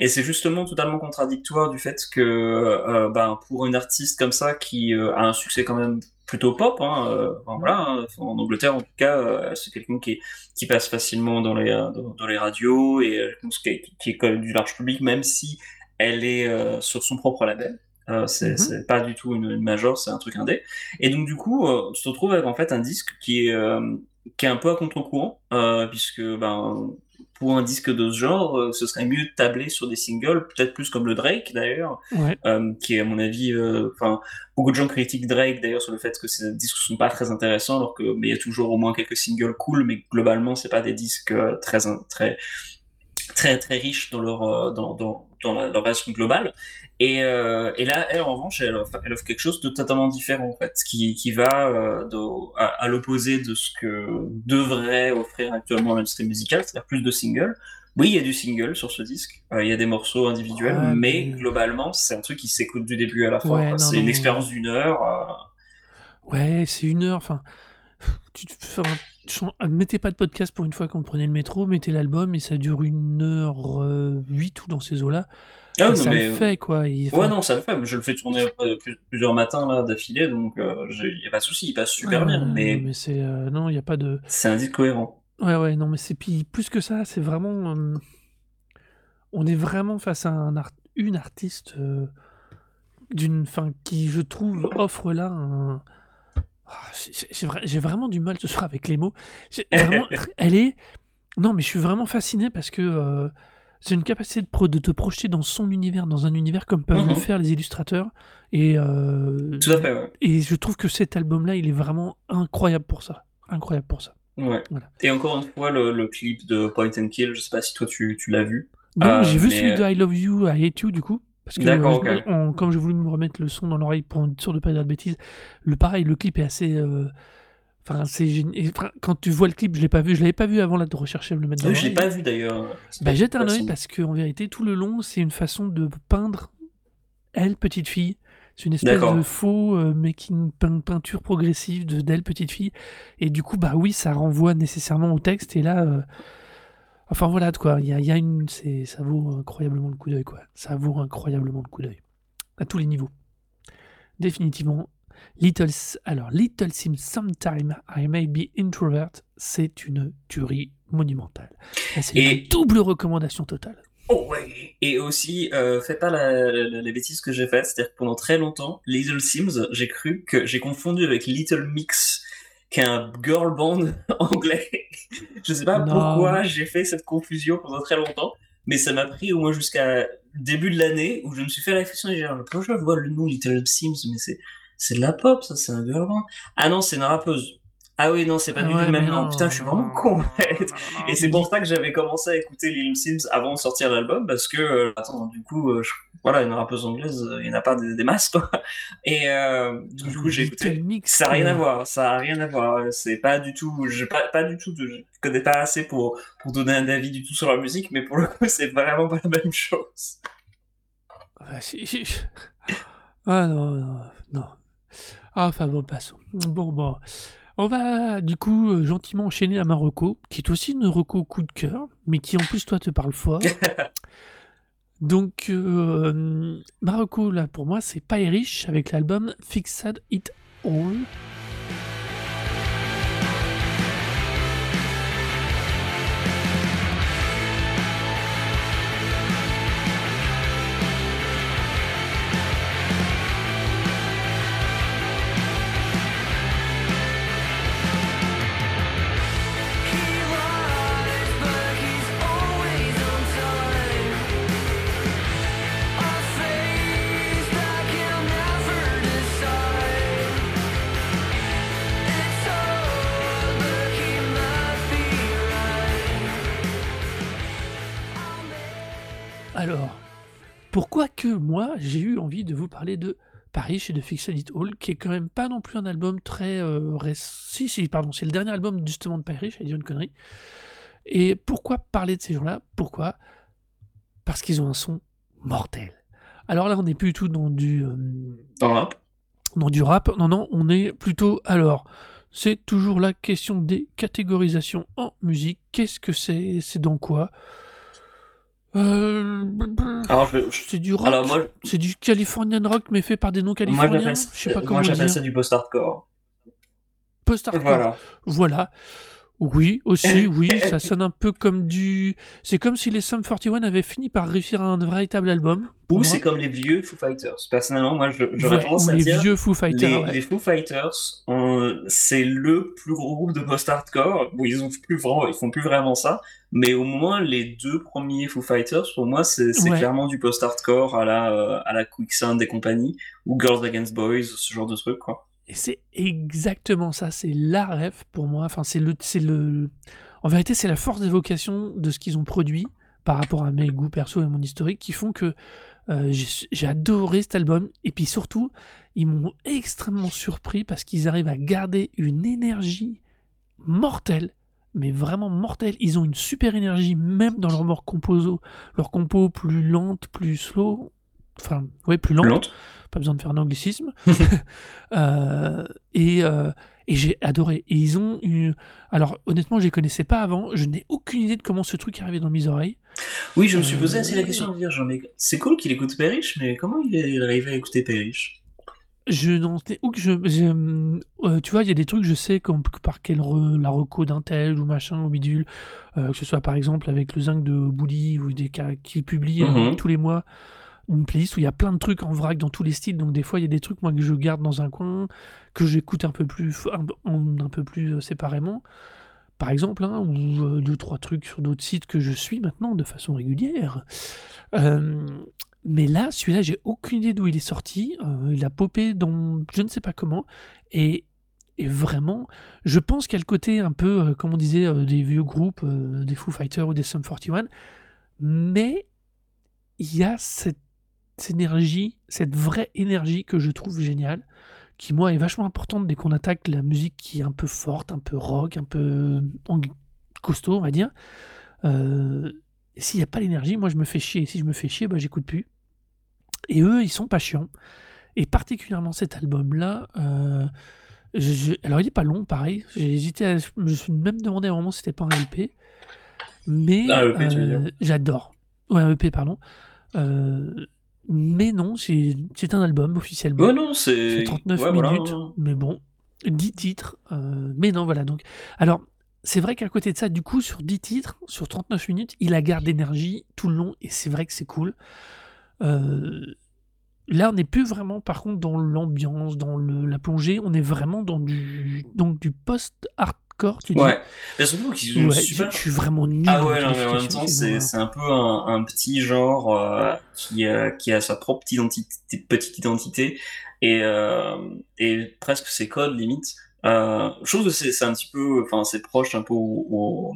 Et c'est justement totalement contradictoire du fait que, euh, ben, pour une artiste comme ça qui euh, a un succès quand même plutôt pop, hein, euh, enfin, voilà, hein, en Angleterre en tout cas, euh, c'est quelqu'un qui, qui passe facilement dans les, euh, dans, dans les radios et euh, qui, qui est quand même du large public, même si elle est sur son propre label. C'est c'est pas du tout une, une major, c'est un truc indé. Et donc du coup, tu te retrouves avec en fait un disque qui est qui est un peu à contre-courant, puisque ben pour un disque de ce genre, euh, ce serait mieux de tabler sur des singles, peut-être plus comme le Drake d'ailleurs, Ouais. euh, qui est à mon avis, euh, enfin beaucoup de gens critiquent Drake d'ailleurs sur le fait que ces disques sont pas très intéressants, alors que mais il y a toujours au moins quelques singles cool, mais globalement c'est pas des disques très in- très très très riches dans leur dans, dans dans la, version globale. Et, euh, et, là, elle, en revanche, elle offre, elle offre, quelque chose de totalement différent, en fait, qui, qui va euh, de, à, l'opposé de ce que devrait offrir actuellement l'industrie musicale, c'est-à-dire plus de singles. Oui, il y a du single sur ce disque, euh, il y a des morceaux individuels, mais, globalement, c'est un truc qui s'écoute du début à la fin. c'est une expérience d'une heure. Ouais, c'est une heure, enfin... Tu, mettez pas de podcast pour une fois quand vous prenez le métro, mettez l'album et ça dure une heure euh, huit ou dans ces eaux-là. Ah, ça le fait quoi. Ouais, non, ça le fait. Je le fais tourner plusieurs matins là d'affilée, donc il euh, n'y a pas de souci, il passe super bien. Mais, mais c'est euh, non, il n'y a pas de. C'est un disque cohérent. Ouais, ouais, non, mais c'est puis plus que ça, c'est vraiment. on est vraiment face à un une artiste d'une fin qui, je trouve, offre là un ah, j'ai vraiment du mal ce soir avec les mots. elle est. Non, mais je suis vraiment fasciné parce que euh, c'est une capacité de, de, te projeter dans son univers, dans un univers comme peuvent le mhm. faire les illustrateurs. Et, euh, Tout à fait, Et je trouve que cet album-là, il est vraiment incroyable pour ça. Incroyable pour ça. Ouais. Et encore une fois, le, clip de Point and Kill, je sais pas si toi tu, tu l'as vu. Non, j'ai vu euh, celui de I Love You, I Hate You, du coup. Parce que comme j'ai voulu me remettre le son dans l'oreille pour être sûr de pas dire de bêtises, le pareil, le clip est assez. Euh, enfin, c'est Quand tu vois le clip, je l'ai pas vu, je l'avais pas vu avant là, de rechercher le mettre dans oui, Je l'ai pas vu d'ailleurs. Bah, jette un oeil parce qu'en vérité, tout le long, c'est une façon de peindre elle, petite fille. C'est une espèce de faux euh, making peinture progressive d'elle, petite fille. Et du coup, bah oui, ça renvoie nécessairement au texte. Et là, euh, Enfin voilà de quoi, il y a, y a, une, ça vaut incroyablement le coup d'œil quoi. Ça vaut incroyablement le coup d'œil à tous les niveaux. Définitivement, Little, alors Little Sims Sometime I May Be Introvert, c'est une tuerie monumentale. C'est une double recommandation totale. Oh ouais. Et aussi, euh, fais pas la, la, bêtise que j'ai faite, c'est-à-dire que pendant très longtemps, Little Sims, j'ai cru que j'ai confondu avec Little Mix qu'un girl band anglais. je sais pas pourquoi j'ai fait cette confusion pendant très longtemps, mais ça m'a pris au moins jusqu'à début de l'année où je me suis fait la réflexion et j'ai dit, pourquoi je vois le nom Little Sims, mais c'est, c'est de la pop, ça, c'est un girl band. Ah non, c'est une rappeuse. Ah oui, non, c'est pas du tout le même nom. Putain, je suis vraiment con. et c'est pour ça que j'avais commencé à écouter Lil Sims avant de sortir l'album, parce que, euh, attends, du coup, euh, voilà, une rappeuse anglaise, euh, il n'y en a pas des, masses, quoi. Et du coup, j'ai écouté. Ça n'a rien à voir, ça a rien à voir. C'est pas du tout, je pas, pas du tout, je connais pas assez pour, pour donner un avis du tout sur la musique, mais pour le coup, c'est vraiment pas la même chose. Ah, ah non, non, non. Ah, enfin bon, passons. Bon, bon. On va du coup euh, gentiment enchaîner à Marocco, qui est aussi une reco coup de cœur, mais qui en plus toi te parle fort. Donc euh, Marocco là pour moi c'est pas riche avec l'album Fixed It All. Pourquoi que moi, j'ai eu envie de vous parler de Paris chez The Fixed It All, qui est quand même pas non plus un album très euh, Si, si, pardon, c'est le dernier album justement de Paris, j'ai dit une connerie. Et pourquoi parler de ces gens-là? Pourquoi? Parce qu'ils ont un son mortel. Alors là, on n'est plus du tout dans du. Euh, dans rap? Dans du rap. Non, non, on est plutôt. Alors, c'est toujours la question des catégorisations en musique. Qu'est-ce que c'est? C'est dans quoi? Euh, c'est du rock. C'est du Californian rock, mais fait par des non-californiens. Moi, j'appelle ça, du post-hardcore. Post-hardcore. Voilà. voilà. Oui, aussi, oui, ça sonne un peu comme du. C'est comme si les Sum 41 avaient fini par réussir un véritable album. Ou c'est comme les vieux Foo Fighters. Personnellement, moi, j'aurais tendance à les dire. Vieux Foo Fighters, les, les Foo Fighters, c'est le plus gros groupe de post-hardcore où ils ont plus vraiment, ils font plus vraiment ça. Mais au moins, les deux premiers Foo Fighters, pour moi, c'est clairement du post-hardcore à la, euh, à la Quicksand et compagnie, ou Girls Against Boys, ce genre de truc, quoi. Et c'est exactement ça, c'est la rêve pour moi. Enfin, c'est le, c'est le. En vérité, c'est la force d'évocation de ce qu'ils ont produit par rapport à mes goûts perso et mon historique qui font que euh, j'ai adoré cet album. Et puis surtout, ils m'ont extrêmement surpris parce qu'ils arrivent à garder une énergie mortelle, mais vraiment mortelle. Ils ont une super énergie, même dans leur mort composo, leur compo plus lente, plus slow. Enfin, ouais, plus lente. Lente. Pas besoin de faire un anglicisme. Euh, et euh, et j'ai adoré. Et ils ont eu. Alors, honnêtement, je les connaissais pas avant. Je n'ai aucune idée de comment ce truc est arrivé dans mes oreilles. Oui, je me suis posé Euh, assez la question de dire, c'est cool qu'il écoute Perish, mais comment il est arrivé à écouter Perish Je n'en sais où que je, je- euh, tu vois, il y a des trucs, je sais comme, par quel re- la reco d'un tel ou machin ou bidule, euh, que ce soit par exemple avec le zinc de Bouli ou des cas qui publie euh, Mhm. tous les mois une playlist où il y a plein de trucs en vrac dans tous les styles. Donc des fois, il y a des trucs moi que je garde dans un coin, que j'écoute un peu plus, un, peu plus euh, séparément. Par exemple, hein, ou euh, deux trois trucs sur d'autres sites que je suis maintenant de façon régulière. Euh, mais là, celui-là, j'ai aucune idée d'où il est sorti. Euh, il a popé dans je ne sais pas comment. Et, et vraiment, je pense qu'il y a le côté un peu, comme on disait, des vieux groupes, des Foo Fighters ou des Sum 41. Mais il y a cette, cette énergie, cette vraie énergie que je trouve géniale, qui moi est vachement importante dès qu'on attaque la musique qui est un peu forte, un peu rock, un peu ang- costaud, on va dire. Euh, s'il n'y a pas l'énergie, moi je me fais chier. Et si je me fais chier, bah, j'écoute plus. Et eux, ils sont pas chiants. Et particulièrement cet album-là, euh, alors il est pas long, pareil. J'ai hésité, à, je me suis même demandé à un moment si c'était pas un LP. Mais Ah, euh, j'adore. Ouais, un EP, pardon. Euh, mais non, c'est un album officiellement. Ouais, non, C'est c'est. 39 ouais, voilà. minutes, mais bon, 10 titres. euh, mais non, voilà. Donc, alors, c'est vrai qu'à côté de ça, du coup, sur 10 titres, sur 39 minutes, il a garde d'énergie tout le long, et c'est vrai que c'est cool. Euh, là, on n'est plus vraiment, par contre, dans l'ambiance, dans le, la plongée, on est vraiment dans du, donc, du post-hardcore, tu dis. Ouais. Et surtout qu'ils ont Ouais, super. je, suis vraiment nul. Ah ouais, non, mais en même temps, c'est un peu un, un petit genre euh, qui, euh, qui a sa propre identité, petite identité et, euh, et presque ses codes limite. Euh, je trouve que c'est un petit peu, enfin, c'est proche un peu au, au,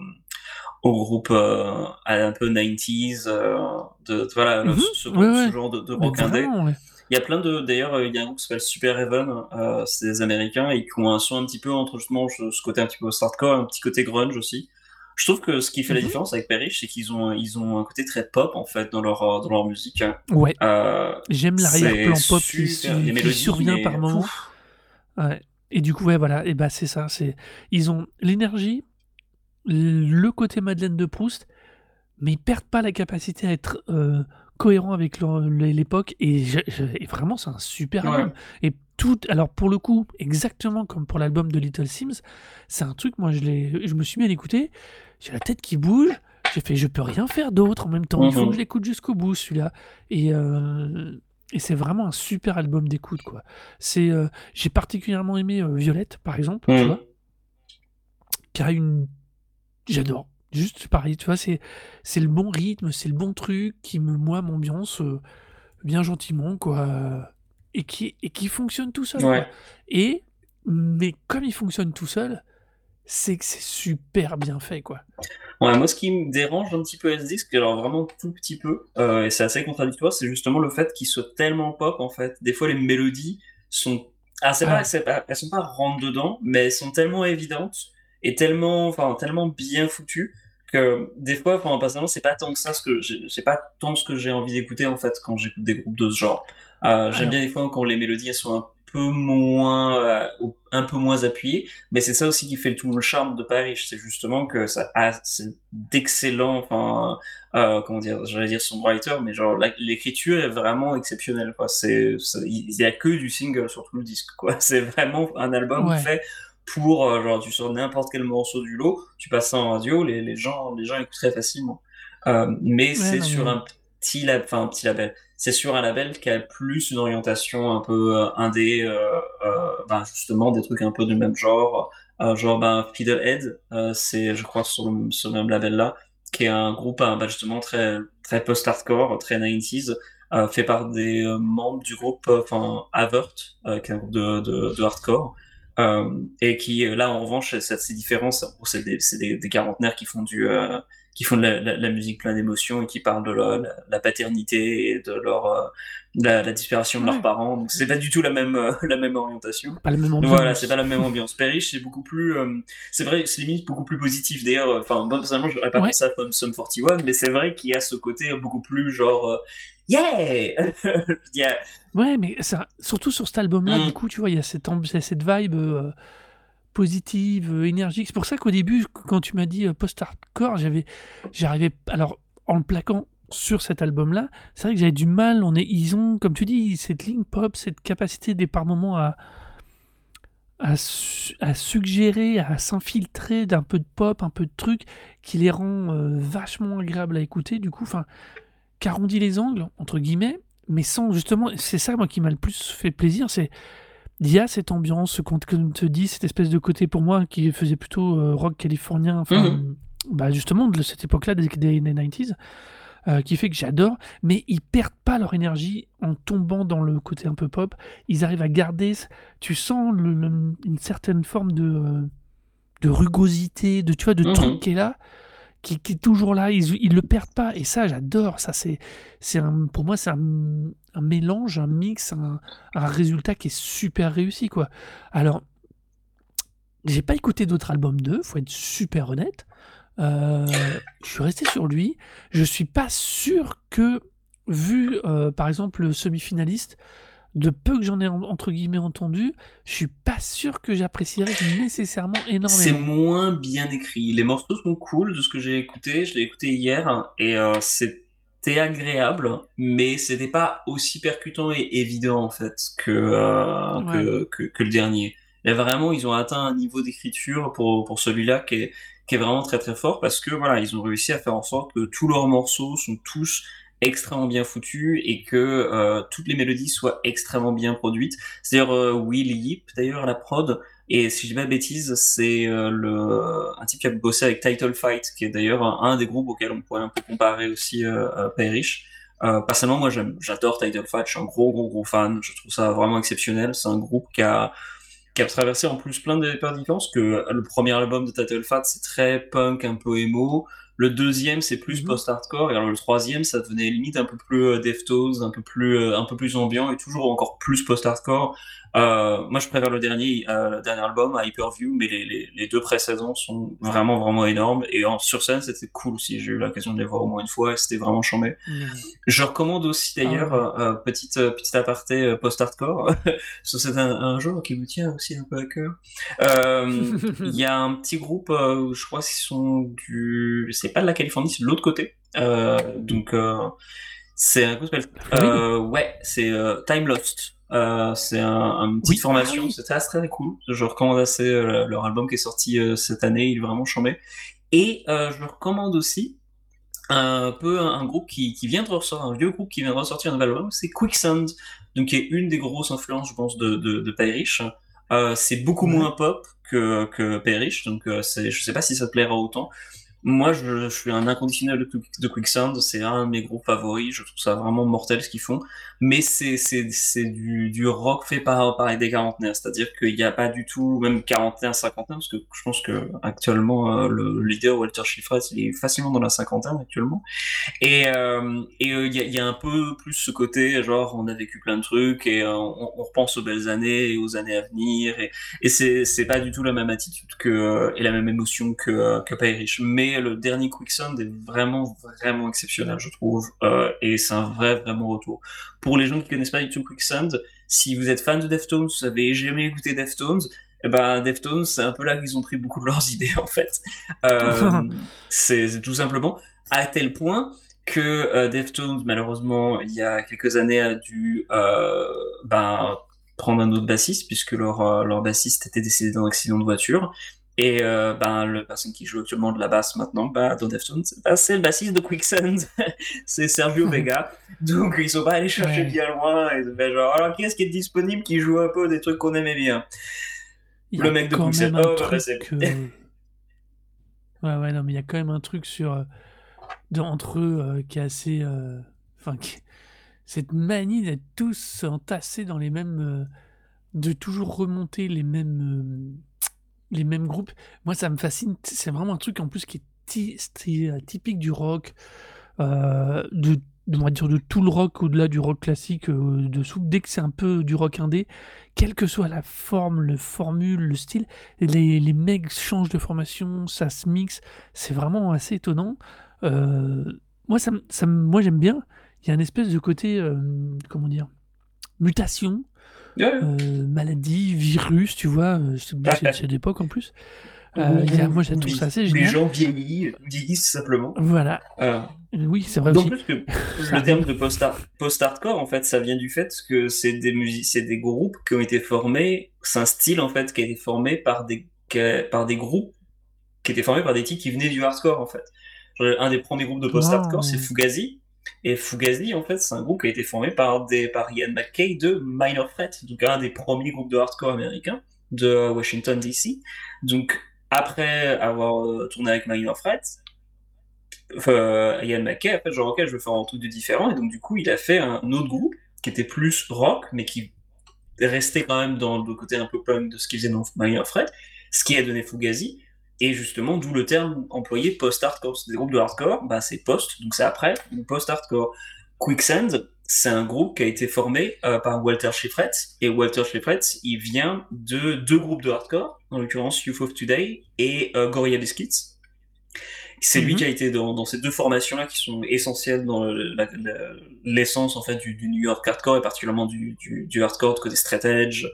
au groupe euh, un peu 90s, euh, de, de- voilà, le- Mhm, ce, ouais, ce ouais. genre de, de Mais rock indé. Il y a plein de, d'ailleurs, euh, il y a un groupe qui s'appelle Super Heaven, euh, c'est des Américains et qui ont un son un petit peu entre justement ce côté un petit peu hardcore, un petit côté grunge aussi. Je trouve que ce qui fait la Mhm. différence avec Perish, c'est qu'ils ont, ils ont un côté très pop en fait dans leur, dans leur musique. Ouais, Euh, j'aime l'arrière-plan pop qui, qui survient par moment. pouf. Ouais. Et du coup, ouais, voilà, et bah c'est ça. C'est ils ont l'énergie, le côté Madeleine de Proust, mais ils perdent pas la capacité à être euh, cohérent avec l'époque. Et, vraiment, c'est un super Ouais. album. Et tout, alors pour le coup, exactement comme pour l'album de Little Sims, c'est un truc. Moi, je je me suis mis à l'écouter. J'ai la tête qui bouge. J'ai fait, je peux rien faire d'autre en même temps. Il faut Mhm. que je l'écoute jusqu'au bout, celui-là. Et euh, et c'est vraiment un super album d'écoute, quoi. C'est, euh, j'ai particulièrement aimé euh, Violette, par exemple, tu Mhm. vois, qui a une, j'adore. Juste pareil, tu vois, c'est, c'est le bon rythme, c'est le bon truc qui me, moi, m'ambiance euh, bien gentiment, quoi, et qui, et qui fonctionne tout seul. Ouais. Et, mais comme il fonctionne tout seul, c'est que c'est super bien fait, quoi. Ouais, moi, ce qui me dérange un petit peu à ce disque, alors vraiment tout petit peu, euh, et c'est assez contradictoire, c'est justement le fait qu'il soit tellement pop, en fait. Des fois, les mélodies sont, ah, c'est Ah. pas, elles sont pas rentre dedans, mais elles sont tellement évidentes et tellement, enfin, tellement bien foutues que des fois, enfin, personnellement, c'est pas tant que ça ce que c'est pas tant ce que j'ai envie d'écouter, en fait, quand j'écoute des groupes de ce genre. Euh, j'aime Alors. bien des fois quand les mélodies elles sont un peu moins, euh, un peu moins appuyées, mais c'est ça aussi qui fait tout le charme de Paris, c'est justement que ça a d'excellents, enfin, euh, comment dire, j'allais dire songwriter, mais genre l'écriture est vraiment exceptionnelle, quoi. C'est- il y a que du single sur tout le disque, quoi. C'est vraiment un album Ouais. fait pour, euh, genre, tu sors n'importe quel morceau du lot, tu passes ça en radio, les, les gens, les gens écoutent très facilement. Euh, mais c'est sur mais- un petit, lab, enfin, un petit label. C'est sur un label qui a plus une orientation un peu euh, indé, euh, ben, justement des trucs un peu du même genre, genre ben, Fiddlehead, c'est je crois sur le, ce même label-là, qui est un groupe euh, ben, justement très très post-hardcore, très 90s, euh, fait par des membres du groupe, enfin Avert, qui est un groupe de, de, de hardcore. Euh, et qui là en revanche c'est différent. C'est des, des, des quarantenaires qui font du euh, qui font de la, musique pleine d'émotions et qui parlent de la, la, paternité et de leur euh, la, disparition de leurs parents. Donc c'est pas du tout la même euh, la même orientation. Pas la même ambiance. Voilà, c'est pas la même ambiance. Perish c'est beaucoup plus euh, c'est vrai, c'est limite beaucoup plus positif d'ailleurs. Enfin, moi personnellement, j'aurais pas pensé à comme Sum 41, mais c'est vrai qu'il y a ce côté beaucoup plus genre yeah, yeah. Ouais, mais ça, surtout sur cet album-là, mm. du coup, tu vois, il y a cette, cette vibe positive, euh, énergique. C'est pour ça qu'au début, quand tu m'as dit euh, post-hardcore, j'avais, j'arrivais, alors en le plaquant sur cet album-là, c'est vrai que j'avais du mal. On est, ils ont, comme tu dis, cette ligne pop, cette capacité des par moments à, à, suggérer, à s'infiltrer d'un peu de pop, un peu de trucs qui les rend euh, vachement agréables à écouter. Du coup, enfin, qu'arrondit les angles entre guillemets, mais sans justement, c'est ça moi qui m'a le plus fait plaisir, c'est il y a cette ambiance, ce qu'on te dit, cette espèce de côté pour moi qui faisait plutôt euh, rock californien, enfin, mhm. bah justement de cette époque-là des, des, 90s, euh, qui fait que j'adore, mais ils perdent pas leur énergie en tombant dans le côté un peu pop. Ils arrivent à garder, tu sens une certaine forme de, euh, de rugosité, de, tu vois, de mhm. truc qui est là. Qui, est toujours là, ils, ils le perdent pas, et ça j'adore, ça c'est, c'est pour moi c'est un, un mélange, un mix, un, résultat qui est super réussi, quoi. Alors, j'ai pas écouté d'autres albums d'eux, faut être super honnête. Euh, je suis resté sur lui. Je suis pas sûr que, vu euh, par exemple le semi-finaliste, de peu que j'en ai entre guillemets entendu, je suis pas sûr que j'apprécierais nécessairement énormément. C'est moins bien écrit. Les morceaux sont cool de ce que j'ai écouté. Je l'ai écouté hier et euh, c'est c'était agréable, mais c'était pas aussi percutant et évident en fait que, euh, que, que, le dernier. Là vraiment, ils ont atteint un niveau d'écriture pour, pour celui-là qui est, qui est vraiment très très fort parce que voilà, ils ont réussi à faire en sorte que tous leurs morceaux sont tous extrêmement bien foutus et que euh, toutes les mélodies soient extrêmement bien produites. C'est-à-dire euh, Will Yip d'ailleurs la prod et si je dis pas de bêtises, c'est euh, le un type qui a bossé avec Title Fight, qui est d'ailleurs un, des groupes auxquels on pourrait un peu comparer aussi euh, Perish. Euh, personnellement, moi, j'adore Title Fight. Je suis un gros, gros, gros fan. Je trouve ça vraiment exceptionnel. C'est un groupe qui a qui a traversé en plus plein de différences. Que le premier album de Title Fight, c'est très punk, un peu emo. Le deuxième, c'est plus mhm. post-hardcore, et alors le troisième, ça devenait limite un peu plus euh, Deftones, un peu plus, euh, un peu plus ambiant, et toujours encore plus post-hardcore. Euh, moi, je préfère le dernier, euh, le dernier album, Hyperview, mais les, les, les deux précédents sont vraiment, vraiment énormes. Et en, sur scène, c'était cool aussi. J'ai eu l'occasion de les voir au moins une fois et c'était vraiment chambé. Je recommande aussi d'ailleurs, ah euh, petite, petite aparté post-hardcore. c'est un, un genre qui me tient aussi un peu à cœur. Il y a un petit groupe, je crois qu'ils sont du, c'est pas de la Californie, c'est de l'autre côté. donc, c'est un groupe euh, ouais, c'est Time Lost. Euh, c'est un, une petite formation, ah c'était très très cool. Je recommande assez euh, leur album qui est sorti euh, cette année, il est vraiment chambé. Et je recommande aussi un peu un, groupe qui, qui, vient de ressortir, un vieux groupe qui vient de ressortir un nouvel album, c'est Quicksand, donc qui est une des grosses influences, je pense, de, de, de Pyrich. c'est beaucoup moins pop que, que Pyrich, donc je sais pas si ça te plaira autant. Moi, je, suis un inconditionnel de, Quicksand, c'est un de mes groupes favoris, je trouve ça vraiment mortel ce qu'ils font, mais c'est, du, du rock fait par, par des quarantenaires, c'est-à-dire qu'il n'y a pas du tout, même quarantenaire, cinquantaine, parce que je pense que actuellement euh, le leader Walter Schifres, il est facilement dans la cinquantaine actuellement, et euh, et euh, il y, a, un peu plus ce côté, genre on a vécu plein de trucs, et on, repense aux belles années et aux années à venir, et, et c'est, pas du tout la même attitude que, et la même émotion que, que mais le dernier Quicksand est vraiment, vraiment exceptionnel, je trouve. Euh, et c'est un vrai, vraiment retour. Pour les gens qui connaissent pas du tout Quicksand, si vous êtes fan de Deftones, vous avez jamais écouté Deftones, eh ben, Deftones, c'est un peu là qu'ils ont pris beaucoup de leurs idées, en fait. Euh, c'est tout simplement à tel point que euh, Deftones, malheureusement, il y a quelques années, a dû euh, ben, prendre un autre bassiste, puisque leur, leur bassiste était décédé dans un accident de voiture. Et euh, ben, le personne qui joue actuellement de la basse maintenant, bah, dans Deftones, bah, c'est le bassiste de Quicksand, c'est Sergio Vega. Donc ils sont pas allés chercher bien loin. Ils fait genre, alors qui est-ce qui est disponible qui joue un peu des trucs qu'on aimait bien? Le mec de Quicksand. Oh, truc, ouais, ouais, non, mais il y a quand même un truc sur. Euh, entre eux euh, qui est assez. Enfin, cette manie d'être tous entassés dans les mêmes. de toujours remonter les mêmes les mêmes groupes. Moi, ça me fascine. C'est vraiment un truc en plus qui est style typique du rock, euh, de va dire de tout le rock au-delà du rock classique euh, de. Dès que c'est un peu du rock indé, quelle que soit la forme, le formule, le style, les, les mecs changent de formation, ça se mixe. C'est vraiment assez étonnant. Euh, moi, ça, moi j'aime bien. Il y a une espèce de côté, euh, comment dire, mutation, Ouais. euh, maladie, virus, tu vois. euh, C'est d'époque en plus. Euh, il y a- moi, je trouve ça assez Les gens vieillissent, vieillissent simplement. Voilà. Euh, Oui, c'est vrai D'autant plus que le terme de post-hardcore, en fait, ça vient du fait que c'est des c'est des groupes qui ont été formés, c'est un style, en fait, qui a été formé par des, que- par des groupes qui étaient formés par des types qui venaient du hardcore, en fait. Un des premiers groupes de post-hardcore, Wow. c'est Fugazi. Et Fugazi, en fait, c'est un groupe qui a été formé par des, par Ian McKay de Minor Threat, donc un des premiers groupes de hardcore américains de Washington DC. Donc, après avoir euh, tourné avec Minor Threat, Ian McKay a fait genre ok je veux faire un truc de différent et donc du coup il a fait un autre groupe qui était plus rock mais qui restait quand même dans le côté un peu punk de ce qu'il faisait dans Minor Threat ce qui a donné Fugazi et justement d'où le terme employé post-hardcore des groupes de hardcore bah c'est post donc c'est après donc post-hardcore Quicksand c'est un groupe qui a été formé euh, par Walter Schifret et Walter Schifret il vient de deux groupes de hardcore en l'occurrence Youth of Today et euh, Gorilla Biscuits c'est lui Mhm. qui a été dans, dans ces deux formations-là qui sont essentielles dans le- l'essence en fait du, du New York hardcore et particulièrement du, du, du hardcore de côté straight edge.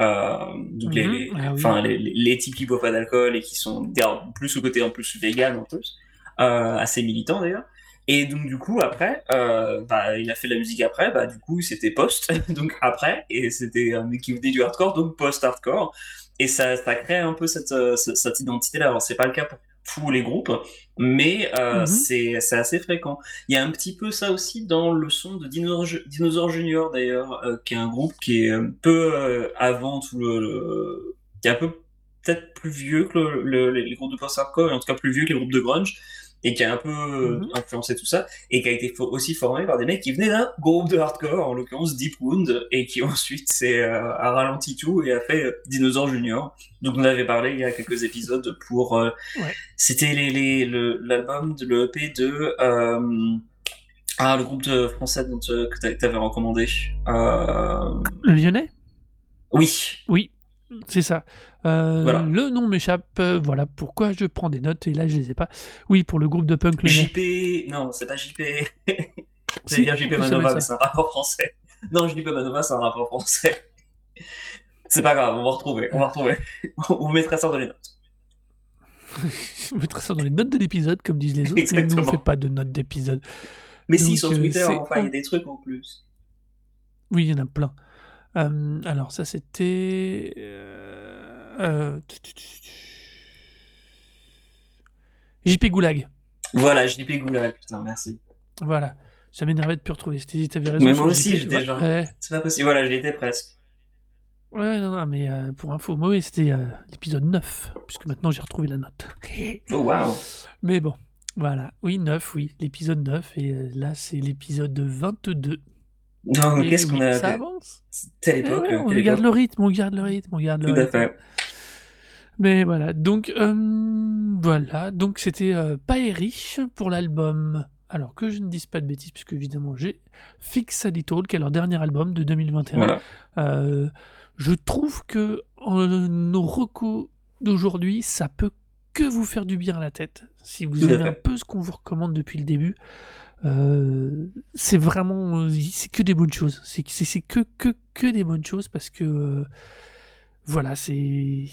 Euh, donc les, Mhm. les, Ah oui. enfin, les, les, types qui boivent pas d'alcool et qui sont plus au côté en plus vegan en plus, euh, assez militants d'ailleurs. Et donc du coup après, euh, bah, il a fait de la musique après, bah du coup c'était post, donc après, et c'était un mec qui venait du hardcore, donc post-hardcore. Et ça, ça crée un peu cette, cette, cette identité-là. Alors c'est pas le cas pour tous les groupes, mais euh, Mhm. c'est c'est assez fréquent. Il y a un petit peu ça aussi dans le son de Dinosaur, Dinosaur Junior d'ailleurs, euh, qui est un groupe qui est un peu euh, avant tout le, le- qui est un peu peut-être plus vieux que le- le- les groupes de post-hardcore, et en tout cas plus vieux que les groupes de grunge, et qui a un peu euh, Mhm. influencé tout ça, et qui a été aussi formé par des mecs qui venaient d'un groupe de hardcore, en l'occurrence Deep Wound, et qui ensuite s'est euh, a ralenti tout et a fait euh, Dinosaur Junior. Donc on avait parlé il y a quelques épisodes pour euh, Ouais. c'était les, l'album de l'EP de euh, ah le groupe de français dont, que que t'avais recommandé. Le Lyonnais? Oui, Oui, c'est ça. Euh, Voilà. Le nom m'échappe. euh, voilà pourquoi je prends des notes et là je les ai pas. Oui, pour le groupe de punk. JP, non c'est pas JP. Si, J'allais dire JP Manova, mais ça. c'est un rapport français. Non, JP Manova, c'est un rapport français. C'est pas grave, on va retrouver, on va retrouver. On vous mettra ça dans les notes. On mettra ça dans les notes de l'épisode, comme disent les autres. Mais nous, on Exactement. fait pas de notes d'épisode. Mais si, Donc, sur euh, Twitter, c'est- enfin, il y a des trucs en plus. Oui, il y en a plein. Euh, alors, ça, c'était. euh, euh, JP Goulag. Voilà, JP Goulag, putain, merci. Voilà. Ça m'énervait de plus retrouver. C'était, t'avais raison. Mais sur moi JP, aussi, tu vois. déjà- Ouais. C'est pas possible, voilà, j'y étais presque. Ouais, non, non, mais pour info, moi, oui, c'était l'épisode 9, puisque maintenant j'ai retrouvé la note. Oh waouh. mais bon, voilà. Oui, 9, oui, l'épisode 9, et là, c'est l'épisode 22. Non, qu'est-ce qu'on a. Ça avance. Telle Eh époque. ouais, euh, on garde le rythme, on garde le rythme, on garde le Tout à rythme. fait. Mais voilà, donc euh, voilà, donc c'était euh, pas riche pour l'album. Alors que je ne dise pas de bêtises, puisque évidemment j'ai Fix a Little, qui est leur dernier album de 2021. Voilà. Euh, je trouve que euh, nos recos d'aujourd'hui, ça peut que vous faire du bien à la tête. Si vous à aimez un peu ce qu'on vous recommande depuis le début, c'est vraiment, euh, c'est que des bonnes choses. C'est que, que, que des bonnes choses parce que euh, voilà, c'est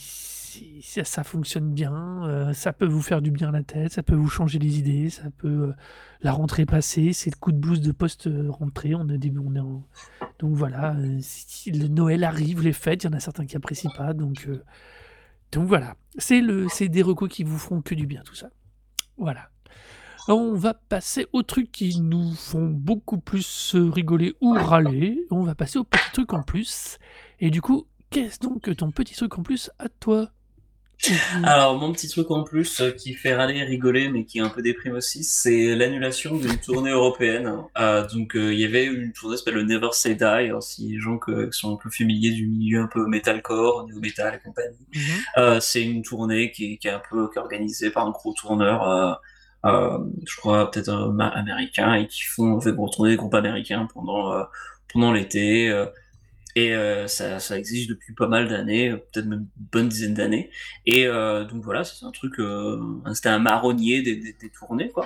ça, ça fonctionne bien, euh, ça peut vous faire du bien à la tête, ça peut vous changer les idées, ça peut euh, la rentrée passée, c'est le coup de boost de post-rentrée, on est début, on est en- donc voilà, euh, le Noël arrive, les fêtes, il y en a certains qui apprécient pas, donc euh, donc voilà, c'est le c'est des recos qui vous feront que du bien tout ça. Voilà. On va passer aux trucs qui nous font beaucoup plus rigoler ou râler. On va passer aux petits trucs en plus. Et du coup, qu'est-ce donc que ton petit truc en plus à toi? Alors, mon petit truc en plus euh, qui fait râler et rigoler, mais qui est un peu déprime aussi, c'est l'annulation d'une tournée européenne. Euh, donc, euh, il y avait une tournée qui s'appelle le Never Say Die. Alors, si les gens que, qui sont un peu familiers du milieu un peu metalcore, néo-metal et compagnie, Mhm. c'est une tournée qui, est- qui est un peu qui est organisée par un gros tourneur, je crois peut-être euh, ma- américain, et qui font fait tourner des groupes américains pendant euh, pendant l'été. euh, et euh, ça, ça existe depuis pas mal d'années, euh, peut-être même une bonne dizaine d'années. Et euh, donc voilà, c'est un truc, euh, c'était un marronnier des, des tournées, quoi.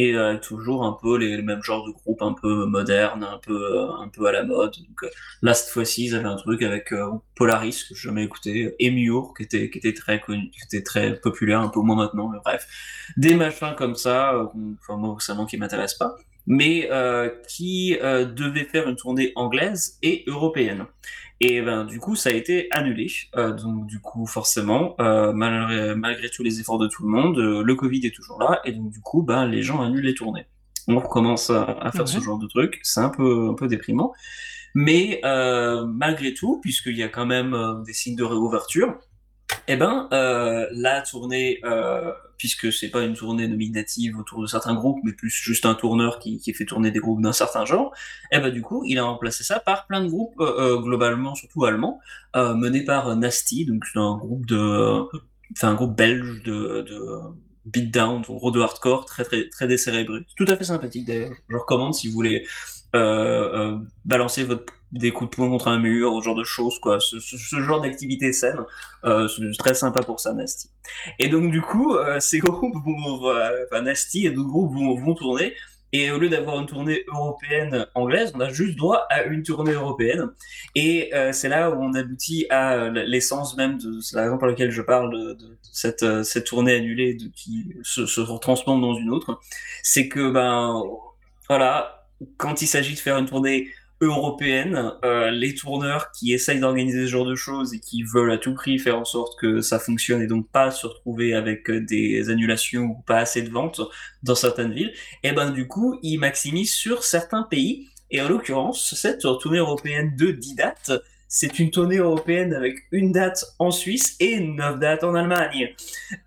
Et euh, toujours un peu les, mêmes genres de groupes un peu modernes, un peu, euh, un peu à la mode. Donc euh, là, cette fois-ci, ils avaient un truc avec euh, Polaris, que j'ai jamais écouté, Emure, qui était, qui était très connu, était très populaire, un peu moins maintenant, mais bref. Des machins comme ça, enfin moi, personnellement, qui m'intéressent pas mais qui devait faire une tournée anglaise et européenne. Et ben du coup, ça a été annulé. Euh, donc du coup, forcément, euh, malgré, malgré tous les efforts de tout le monde, euh, le Covid est toujours là, et donc du coup, ben les gens annulent les tournées. On recommence à, à faire Ouais. ce genre de truc. C'est un peu un peu déprimant, mais malgré tout, puisqu'il y a quand même des signes de réouverture, eh ben, la tournée, puisque c'est pas une tournée nominative autour de certains groupes, mais plus juste un tourneur qui, fait tourner des groupes d'un certain genre, eh ben du coup, il a remplacé ça par plein de groupes, euh, euh, globalement surtout allemands, euh, menés par Nasty, donc c'est un groupe de, enfin un groupe belge de, beatdown, en gros de hardcore, très très très décérébré, tout à fait sympathique d'ailleurs. Je recommande si vous voulez balancer votre des coups de poing contre un mur, ce genre de choses, quoi. Ce, ce, genre d'activité saine, euh, c'est très sympa pour ça, Nasty. Et donc, du coup, euh, ces groupes vont, euh, enfin, Nasty et d'autres groupes vont, tourner. Et au lieu d'avoir une tournée européenne anglaise, on a juste droit à une tournée européenne. Et c'est là où on aboutit à l'essence même de, la raison pour laquelle je parle de, cette, cette tournée annulée de, qui se, se transforme dans une autre. C'est que, ben, voilà, quand il s'agit de faire une tournée européenne, euh, les tourneurs qui essayent d'organiser ce genre de choses et qui veulent à tout prix faire en sorte que ça fonctionne et donc pas se retrouver avec des annulations ou pas assez de ventes dans certaines villes, et ben du coup ils maximisent sur certains pays. Et en l'occurrence, cette tournée européenne de 10 dates, c'est une tournée européenne avec une date en Suisse et neuf dates en Allemagne.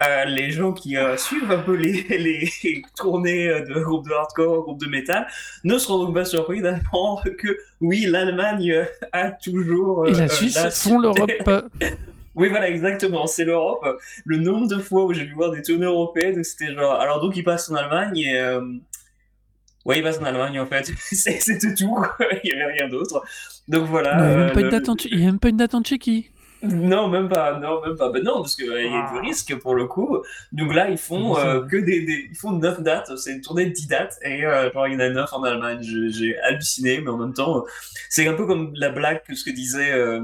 Euh, les gens qui euh, suivent un peu les, les tournées de groupes de hardcore, groupes de métal, ne seront donc pas surpris d'apprendre que oui, l'Allemagne a toujours... Et la Suisse la... font l'Europe. Oui, voilà, exactement, c'est l'Europe. Le nombre de fois où j'ai pu voir des tournées européennes, c'était genre... Alors donc, ils passent en Allemagne et... Euh... Ouais, il passe en Allemagne en fait. C'était tout, il n'y avait rien d'autre. Donc voilà. Il n'y a, euh, même pas une date en Tchéquie. Non, même pas, non, même pas. Ben non, parce qu'il euh, y a du risque pour le coup. Donc là, ils font euh, que des, des, Ils font 9 dates, c'est une tournée de 10 dates, et euh, genre, il y en a 9 en Allemagne. J'ai halluciné, mais en même temps, c'est un peu comme la blague que ce que disaient euh,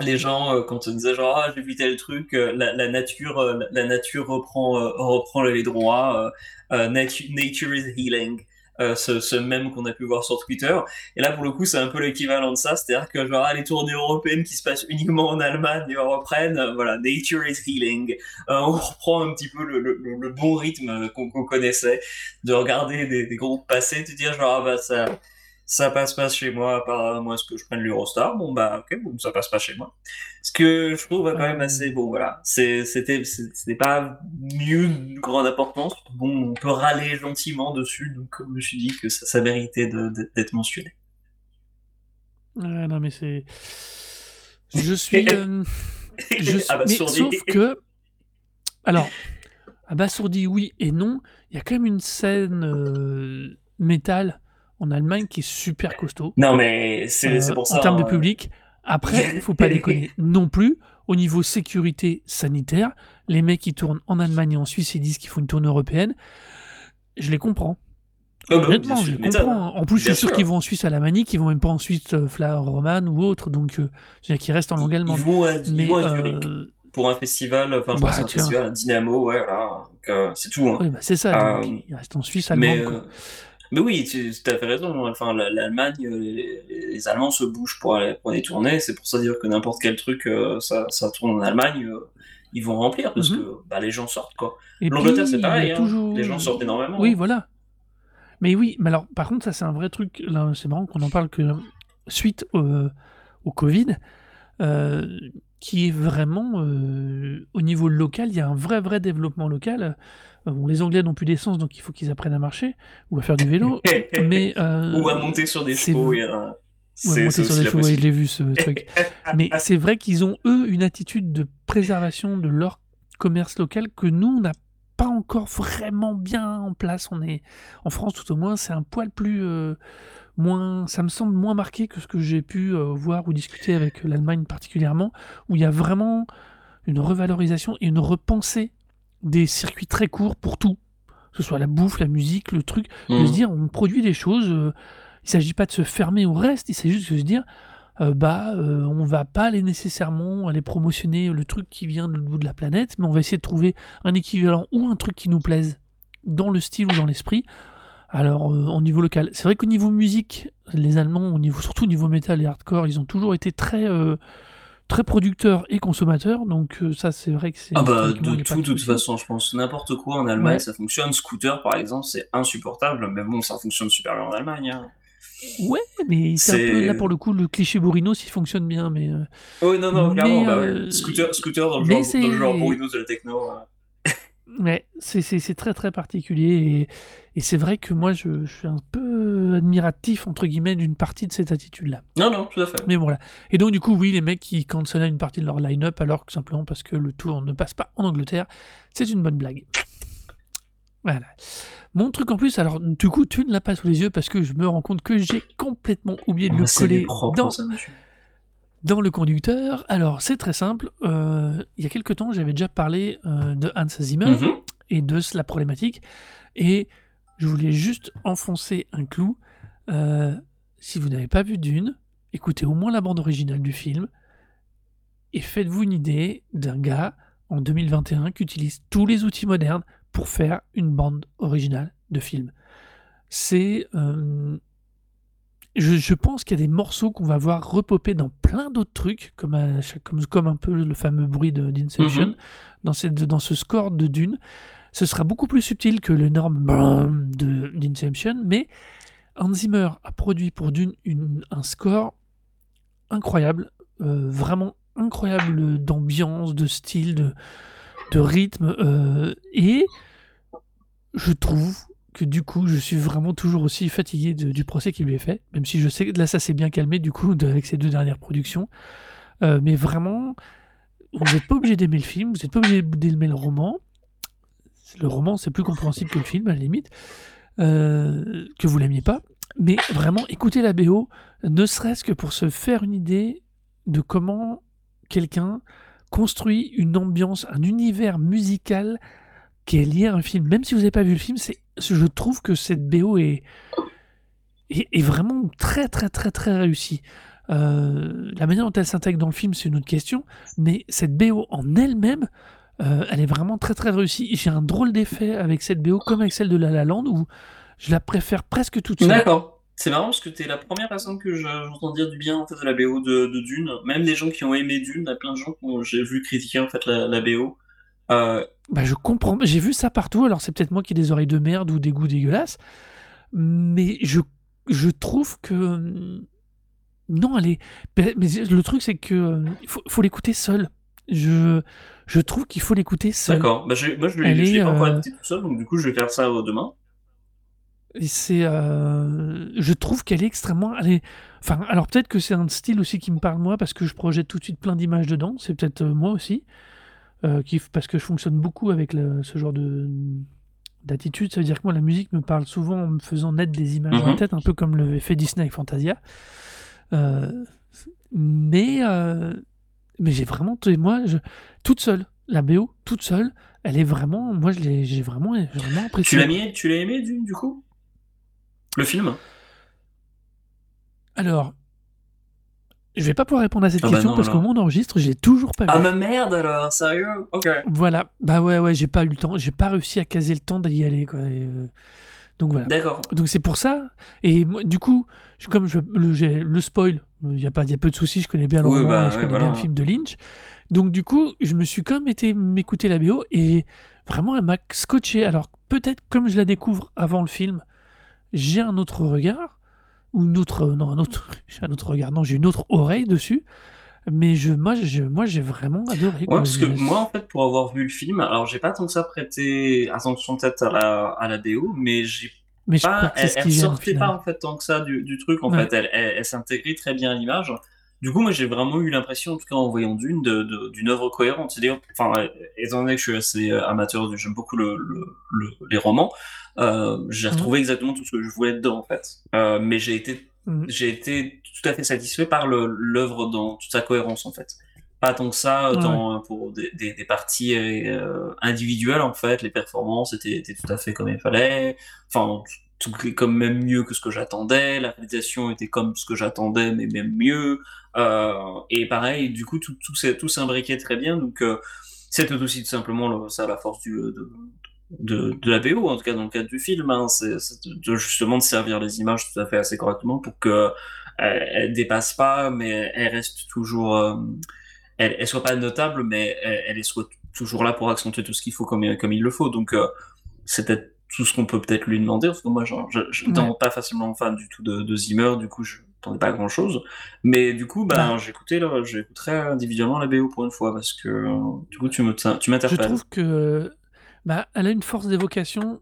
les gens quand on disait genre, ah, j'ai vu tel truc, la, la, nature, la, la, nature reprend, reprend les droits, nature, nature is healing. Euh, ce, même qu'on a pu voir sur Twitter. Et là, pour le coup, c'est un peu l'équivalent de ça, c'est-à-dire que genre, les tournées européennes qui se passent uniquement en Allemagne et reprennent, euh, voilà, nature is healing. Euh, on reprend un petit peu le, bon rythme qu'on qu connaissait, de regarder des, groupes passer, de dire genre, ah bah ça, ça passe pas chez moi, à part moi, est-ce que je prenne l'Eurostar? Bon bah ok, bon, ça passe pas chez moi. Ce que je trouve quand même assez bon, voilà. C'était, c'était pas mieux de grande importance. Bon, on peut râler gentiment dessus, donc je me suis dit que ça, ça méritait d'être mentionné. Non mais c'est, je suis, euh... je suis... mais sauf que, alors, abasourdi oui et non. Il y a quand même une scène euh, métal en Allemagne qui est super costaud. Non, mais c'est euh, pour ça. En termes de public. Après, il faut pas déconner non plus. Au niveau sécurité sanitaire, les mecs qui tournent en Allemagne et en Suisse et disent qu'ils font une tournée européenne, je les comprends. Oh bah, Honnêtement, je les comprends. En plus, je suis sûr, qu'ils vont en Suisse à la Manie, qu'ils vont même pas en Suisse euh, Roman ou autre, donc euh, qu'ils restent en langue allemande. Ils vont à, ils mais, euh... pour un festival, enfin, bah, un festival, un Dynamo, ouais, voilà. C'est tout. Hein. Oui, bah, c'est ça. ils restent en Suisse allemande. Mais. Mais oui, tu, tu as fait raison. Enfin, l'Allemagne, les, les, Allemands se bougent pour aller pour des tournées. C'est pour ça dire que n'importe quel truc, euh, ça, ça, tourne en Allemagne, euh, ils vont remplir parce mm -hmm. que bah, les gens sortent quoi. L'Angleterre, c'est pareil. Hein, toujours... Les gens sortent énormément. Oui, voilà. Mais oui, mais alors, par contre, ça c'est un vrai truc. Là, c'est marrant qu'on en parle que suite au, au Covid, euh, qui est vraiment euh, au niveau local, il y a un vrai vrai développement local. Euh, bon, les Anglais n'ont plus d'essence, donc il faut qu'ils apprennent à marcher ou à faire du vélo. mais euh, Ou à monter sur des chevaux. et, Ouais, monter sur des chevaux, ouais, je l'ai vu ce truc. Mais c'est vrai qu'ils ont, eux, une attitude de préservation de leur commerce local que nous, on n'a pas encore vraiment bien en place. On est, en France, tout au moins, c'est un poil plus. euh, moins, ça me semble moins marqué que ce que j'ai pu euh, voir ou discuter avec l'Allemagne particulièrement, où il y a vraiment une revalorisation et une repensée des circuits très courts pour tout. Que ce soit la bouffe, la musique, le truc de Mhm. se dire on produit des choses. euh, il s'agit pas de se fermer au reste, il s'agit juste de se dire euh, bah euh, on va pas aller nécessairement aller promotionner le truc qui vient de l'autre bout de la planète, mais on va essayer de trouver un équivalent ou un truc qui nous plaise dans le style ou dans l'esprit. Alors euh, au niveau local, c'est vrai qu'au niveau musique, les Allemands, au niveau surtout au niveau métal et hardcore, ils ont toujours été très très producteurs et consommateurs, donc euh, ça c'est vrai que c'est Ah bah de tout, de toute façon, je pense n'importe quoi en Allemagne Ouais. ça fonctionne. Scooter par exemple, c'est insupportable, mais bon, ça fonctionne super bien en Allemagne. hein. Ouais, mais c'est un peu C'est- là pour le coup le cliché Bourrino s'il fonctionne bien, mais euh, Oui, non, non, clairement, bah ouais. euh, Scooter, scooter dans le genre, dans le genre de la techno. euh. Ouais, c'est très très particulier et, et c'est vrai que moi je, je suis un peu admiratif entre guillemets d'une partie de cette attitude-là. Non, non, tout à fait. Mais voilà. Et donc du coup oui les mecs qui cancellaient une partie de leur line-up alors que simplement parce que le tour ne passe pas en Angleterre, c'est une bonne blague. Voilà. Mon truc en plus, alors du coup tu ne l'as pas sous les yeux parce que je me rends compte que j'ai complètement oublié de le coller propres, dans, ça. Dans le conducteur. Alors c'est très simple. euh, il y a quelques temps j'avais déjà parlé euh, de Hans Zimmer Mhm. et de la problématique. Et je voulais juste enfoncer un clou. Euh, si vous n'avez pas vu Dune, écoutez au moins la bande originale du film et faites-vous une idée d'un gars en 2021 qui utilise tous les outils modernes pour faire une bande originale de film. C'est. Je, je pense qu'il y a des morceaux qu'on va voir repoper dans plein d'autres trucs, comme, à chaque- comme, comme un peu le fameux bruit de- d'Inception, Mhm. dans, cette, dans ce score de Dune. Ce sera beaucoup plus subtil que l'énorme de d'Inception, mais Hans Zimmer a produit pour Dune une- un score incroyable, euh, vraiment incroyable d'ambiance, de style, de, de rythme, euh, et je trouve du coup, je suis vraiment toujours aussi fatigué du procès qui lui est fait, même si je sais que là, ça s'est bien calmé du coup avec ces deux dernières productions. Euh, mais vraiment, vous n'êtes pas obligé d'aimer le film, vous n'êtes pas obligé d'aimer le roman. Le roman, c'est plus compréhensible que le film, à la limite, euh, que vous l'aimiez pas. Mais vraiment, écoutez la BO, ne serait-ce que pour se faire une idée de comment quelqu'un construit une ambiance, un univers musical qui est un film. Même si vous n'avez pas vu le film, c'est, je trouve que cette BO est, est, vraiment très très très très réussie. Euh, la manière dont elle s'intègre dans le film, c'est une autre question, mais cette BO en elle-même, euh, elle est vraiment très très réussie. J'ai un drôle d'effet avec cette BO, comme avec celle de La La Land, où je la préfère presque toute seule. D'accord. C'est marrant parce que t'es la première personne que je- j'entends dire du bien en fait de la BO de, Dune. Même les gens qui ont aimé Dune, il y a plein de gens que j'ai vu critiquer en fait la BO. Euh, Bah, je comprends. J'ai vu ça partout. Alors, c'est peut-être moi qui ai des oreilles de merde ou des goûts dégueulasses. Mais je, je trouve que. hum, Non, elle est. Mais le truc, c'est que. Il faut, faut l'écouter seul. Je, je trouve qu'il faut l'écouter seul. D'accord. Bah, moi je Elle l'ai pas encore euh, écouté tout seul, donc du coup je vais faire ça euh, demain. Et c'est. euh, Je trouve qu'elle est extrêmement. Elle est... Enfin, alors peut-être que c'est un style aussi qui me parle moi parce que je projette tout de suite plein d'images dedans. C'est peut-être euh, moi aussi. Euh, qui... Parce que je fonctionne beaucoup avec le- ce genre de d'attitude. Ça veut dire que moi, la musique me parle souvent en me faisant naître des images dans la Mhm. tête, un peu comme le fait Disney avec Fantasia. Euh, Mais, euh, mais j'ai vraiment. Moi, je... toute seule, la BO, toute seule, elle est vraiment. Moi, je l'ai- j'ai vraiment, vraiment Tu apprécié. l'as mis, tu l'as aimé du coup? Le film? Alors, je vais pas pouvoir répondre à cette Ah bah question non, parce qu'au moment d'enregistre, j'ai toujours pas vu. Ah ma merde alors, sérieux? Ok. Voilà, bah ouais, ouais, j'ai pas eu le temps, j'ai pas réussi à caser le temps d'y aller, quoi. et, euh, Donc voilà. D'accord. Donc c'est pour ça. Et moi, du coup, je- comme je, le, spoil, il y a pas, y a peu de soucis, je connais bien Oui, bah, et je ouais, connais voilà. bien le film de Lynch. Donc du coup, je me suis quand même été m'écouter la BO et vraiment, elle m'a scotché. Alors peut-être comme je la découvre avant le film, j'ai un autre regard ou une autre, non, un autre, un autre regard, non, j'ai une autre oreille dessus. Mais je, moi, je, moi, j'ai vraiment adoré. Ouais, quoi. parce que Je- moi, en fait, pour avoir vu le film, alors j'ai pas tant que ça prêté attention peut-être à la, à la BO, mais j'ai mais je pas, c'est elle, elle sortait pas en fait tant que ça du, du truc en Ouais. fait, elle, elle, elle s'intégrait très bien à l'image. Du coup, moi j'ai vraiment eu l'impression, en tout cas en voyant d'une, d'une œuvre cohérente. C'est-à-dire, enfin, euh, étant donné que je suis assez euh, amateur, j'aime beaucoup le, le, le- les romans, euh, j'ai Mhm. retrouvé exactement tout ce que je voulais dedans en fait. Euh, mais j'ai été Mhm. j'ai été tout à fait satisfait par le- l'œuvre dans toute sa cohérence en fait. Pas tant que ça dans, pour des, des, des parties euh, individuelles en fait, les performances étaient, étaient tout à fait comme il fallait, enfin tout est comme même mieux que ce que j'attendais, la réalisation était comme ce que j'attendais mais même mieux, euh, et pareil du coup tout, tout, s'est- tout s'imbriquait très bien donc euh, c'était aussi tout simplement le- ça la force du, de, de, de la BO, en tout cas dans le cadre du film, hein, c'est de, justement de servir les images tout à fait assez correctement pour que euh, elles dépassent pas, mais elles restent toujours, euh, elles soient pas notables, mais elles, elles soient toujours là pour accentuer tout ce qu'il faut comme, comme il le faut. Donc euh, c'est peut-être tout ce qu'on peut peut-être lui demander, parce que moi je n'étais Ouais. pas facilement fan du tout de, de Zimmer, du coup je n'entendais pas grand chose. Mais du coup, ben, Bah. j'écoutais j'écouterai individuellement la BO pour une fois, parce que euh, du coup tu me tu Je m'interpelles. trouve que bah, elle a une force d'évocation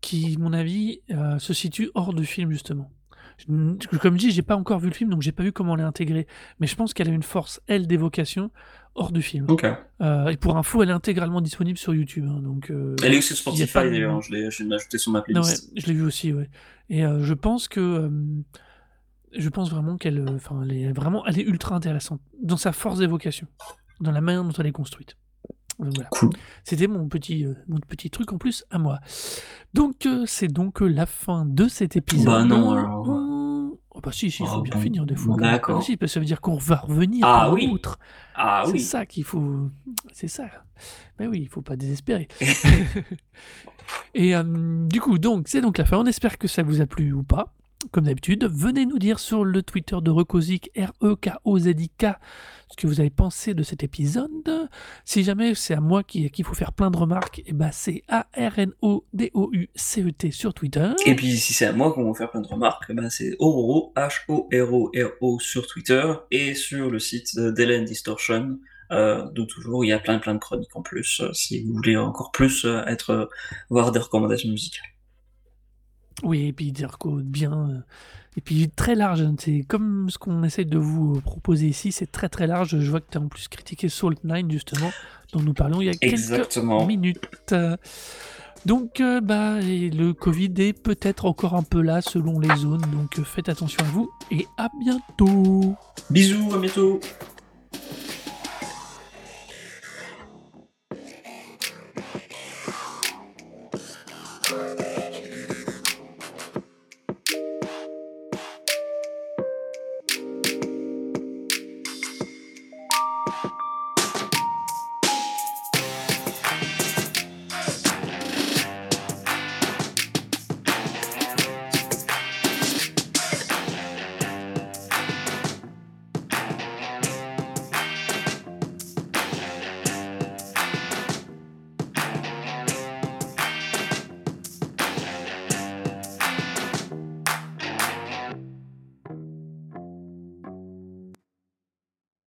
qui, à mon avis, euh, se situe hors du film justement. Je- Comme dit, j'ai pas encore vu le film, donc j'ai pas vu comment elle est intégrée. Mais je pense qu'elle a une force, elle, d'évocation hors du film. Ok. Euh, et pour info, elle est intégralement disponible sur YouTube. hein, donc, euh, Elle est aussi sur Spotify d'ailleurs, je l'ai ajouté sur ma Non, ouais, playlist. je l'ai vu aussi, ouais. Et euh, je pense que, je pense vraiment qu'elle, enfin, elle est vraiment, elle est ultra intéressante dans sa force d'évocation, dans la manière dont elle est construite. Donc voilà. Cool. C'était mon petit, euh, mon petit truc en plus à moi. Donc euh, c'est donc euh, la fin de cet épisode. Bah non, alors. On- Oh bah si, si, il faut Oh bien bon. finir des fois. D'accord. Ah, si, parce que ça veut dire qu'on va revenir Ah oui. l'autre. Ah c'est oui. ça qu'il faut. C'est ça. Mais oui, il faut pas désespérer. Et du coup, donc, c'est donc la fin. On espère que ça vous a plu ou pas. Comme d'habitude, venez nous dire sur le Twitter de Recosic, R-E-K-O-Z-I-K, ce que vous avez pensé de cet épisode. Si jamais c'est à moi qui- qu'il faut faire plein de remarques, et ben c'est A-R-N-O-D-O-U-C-E-T sur Twitter. Et puis si c'est à moi qu'on va faire plein de remarques, ben c'est Ororo, H-O-R-O-R-O sur Twitter et sur le site d'Ellen Distortion. Euh, toujours, il y a plein plein de chroniques en plus, euh, si vous voulez encore plus euh, être euh, voir des recommandations musicales. Oui, et puis des recos bien. Euh, et puis très large. Hein, c'est comme ce qu'on essaie de vous euh, proposer ici, c'est très très large. Je vois que tu as en plus critiqué Salt9, justement, dont nous parlons il y a Exactement. quelques minutes. Donc, euh, bah, le Covid est peut-être encore un peu là selon les zones, donc faites attention à vous et à bientôt. Bisous, à bientôt.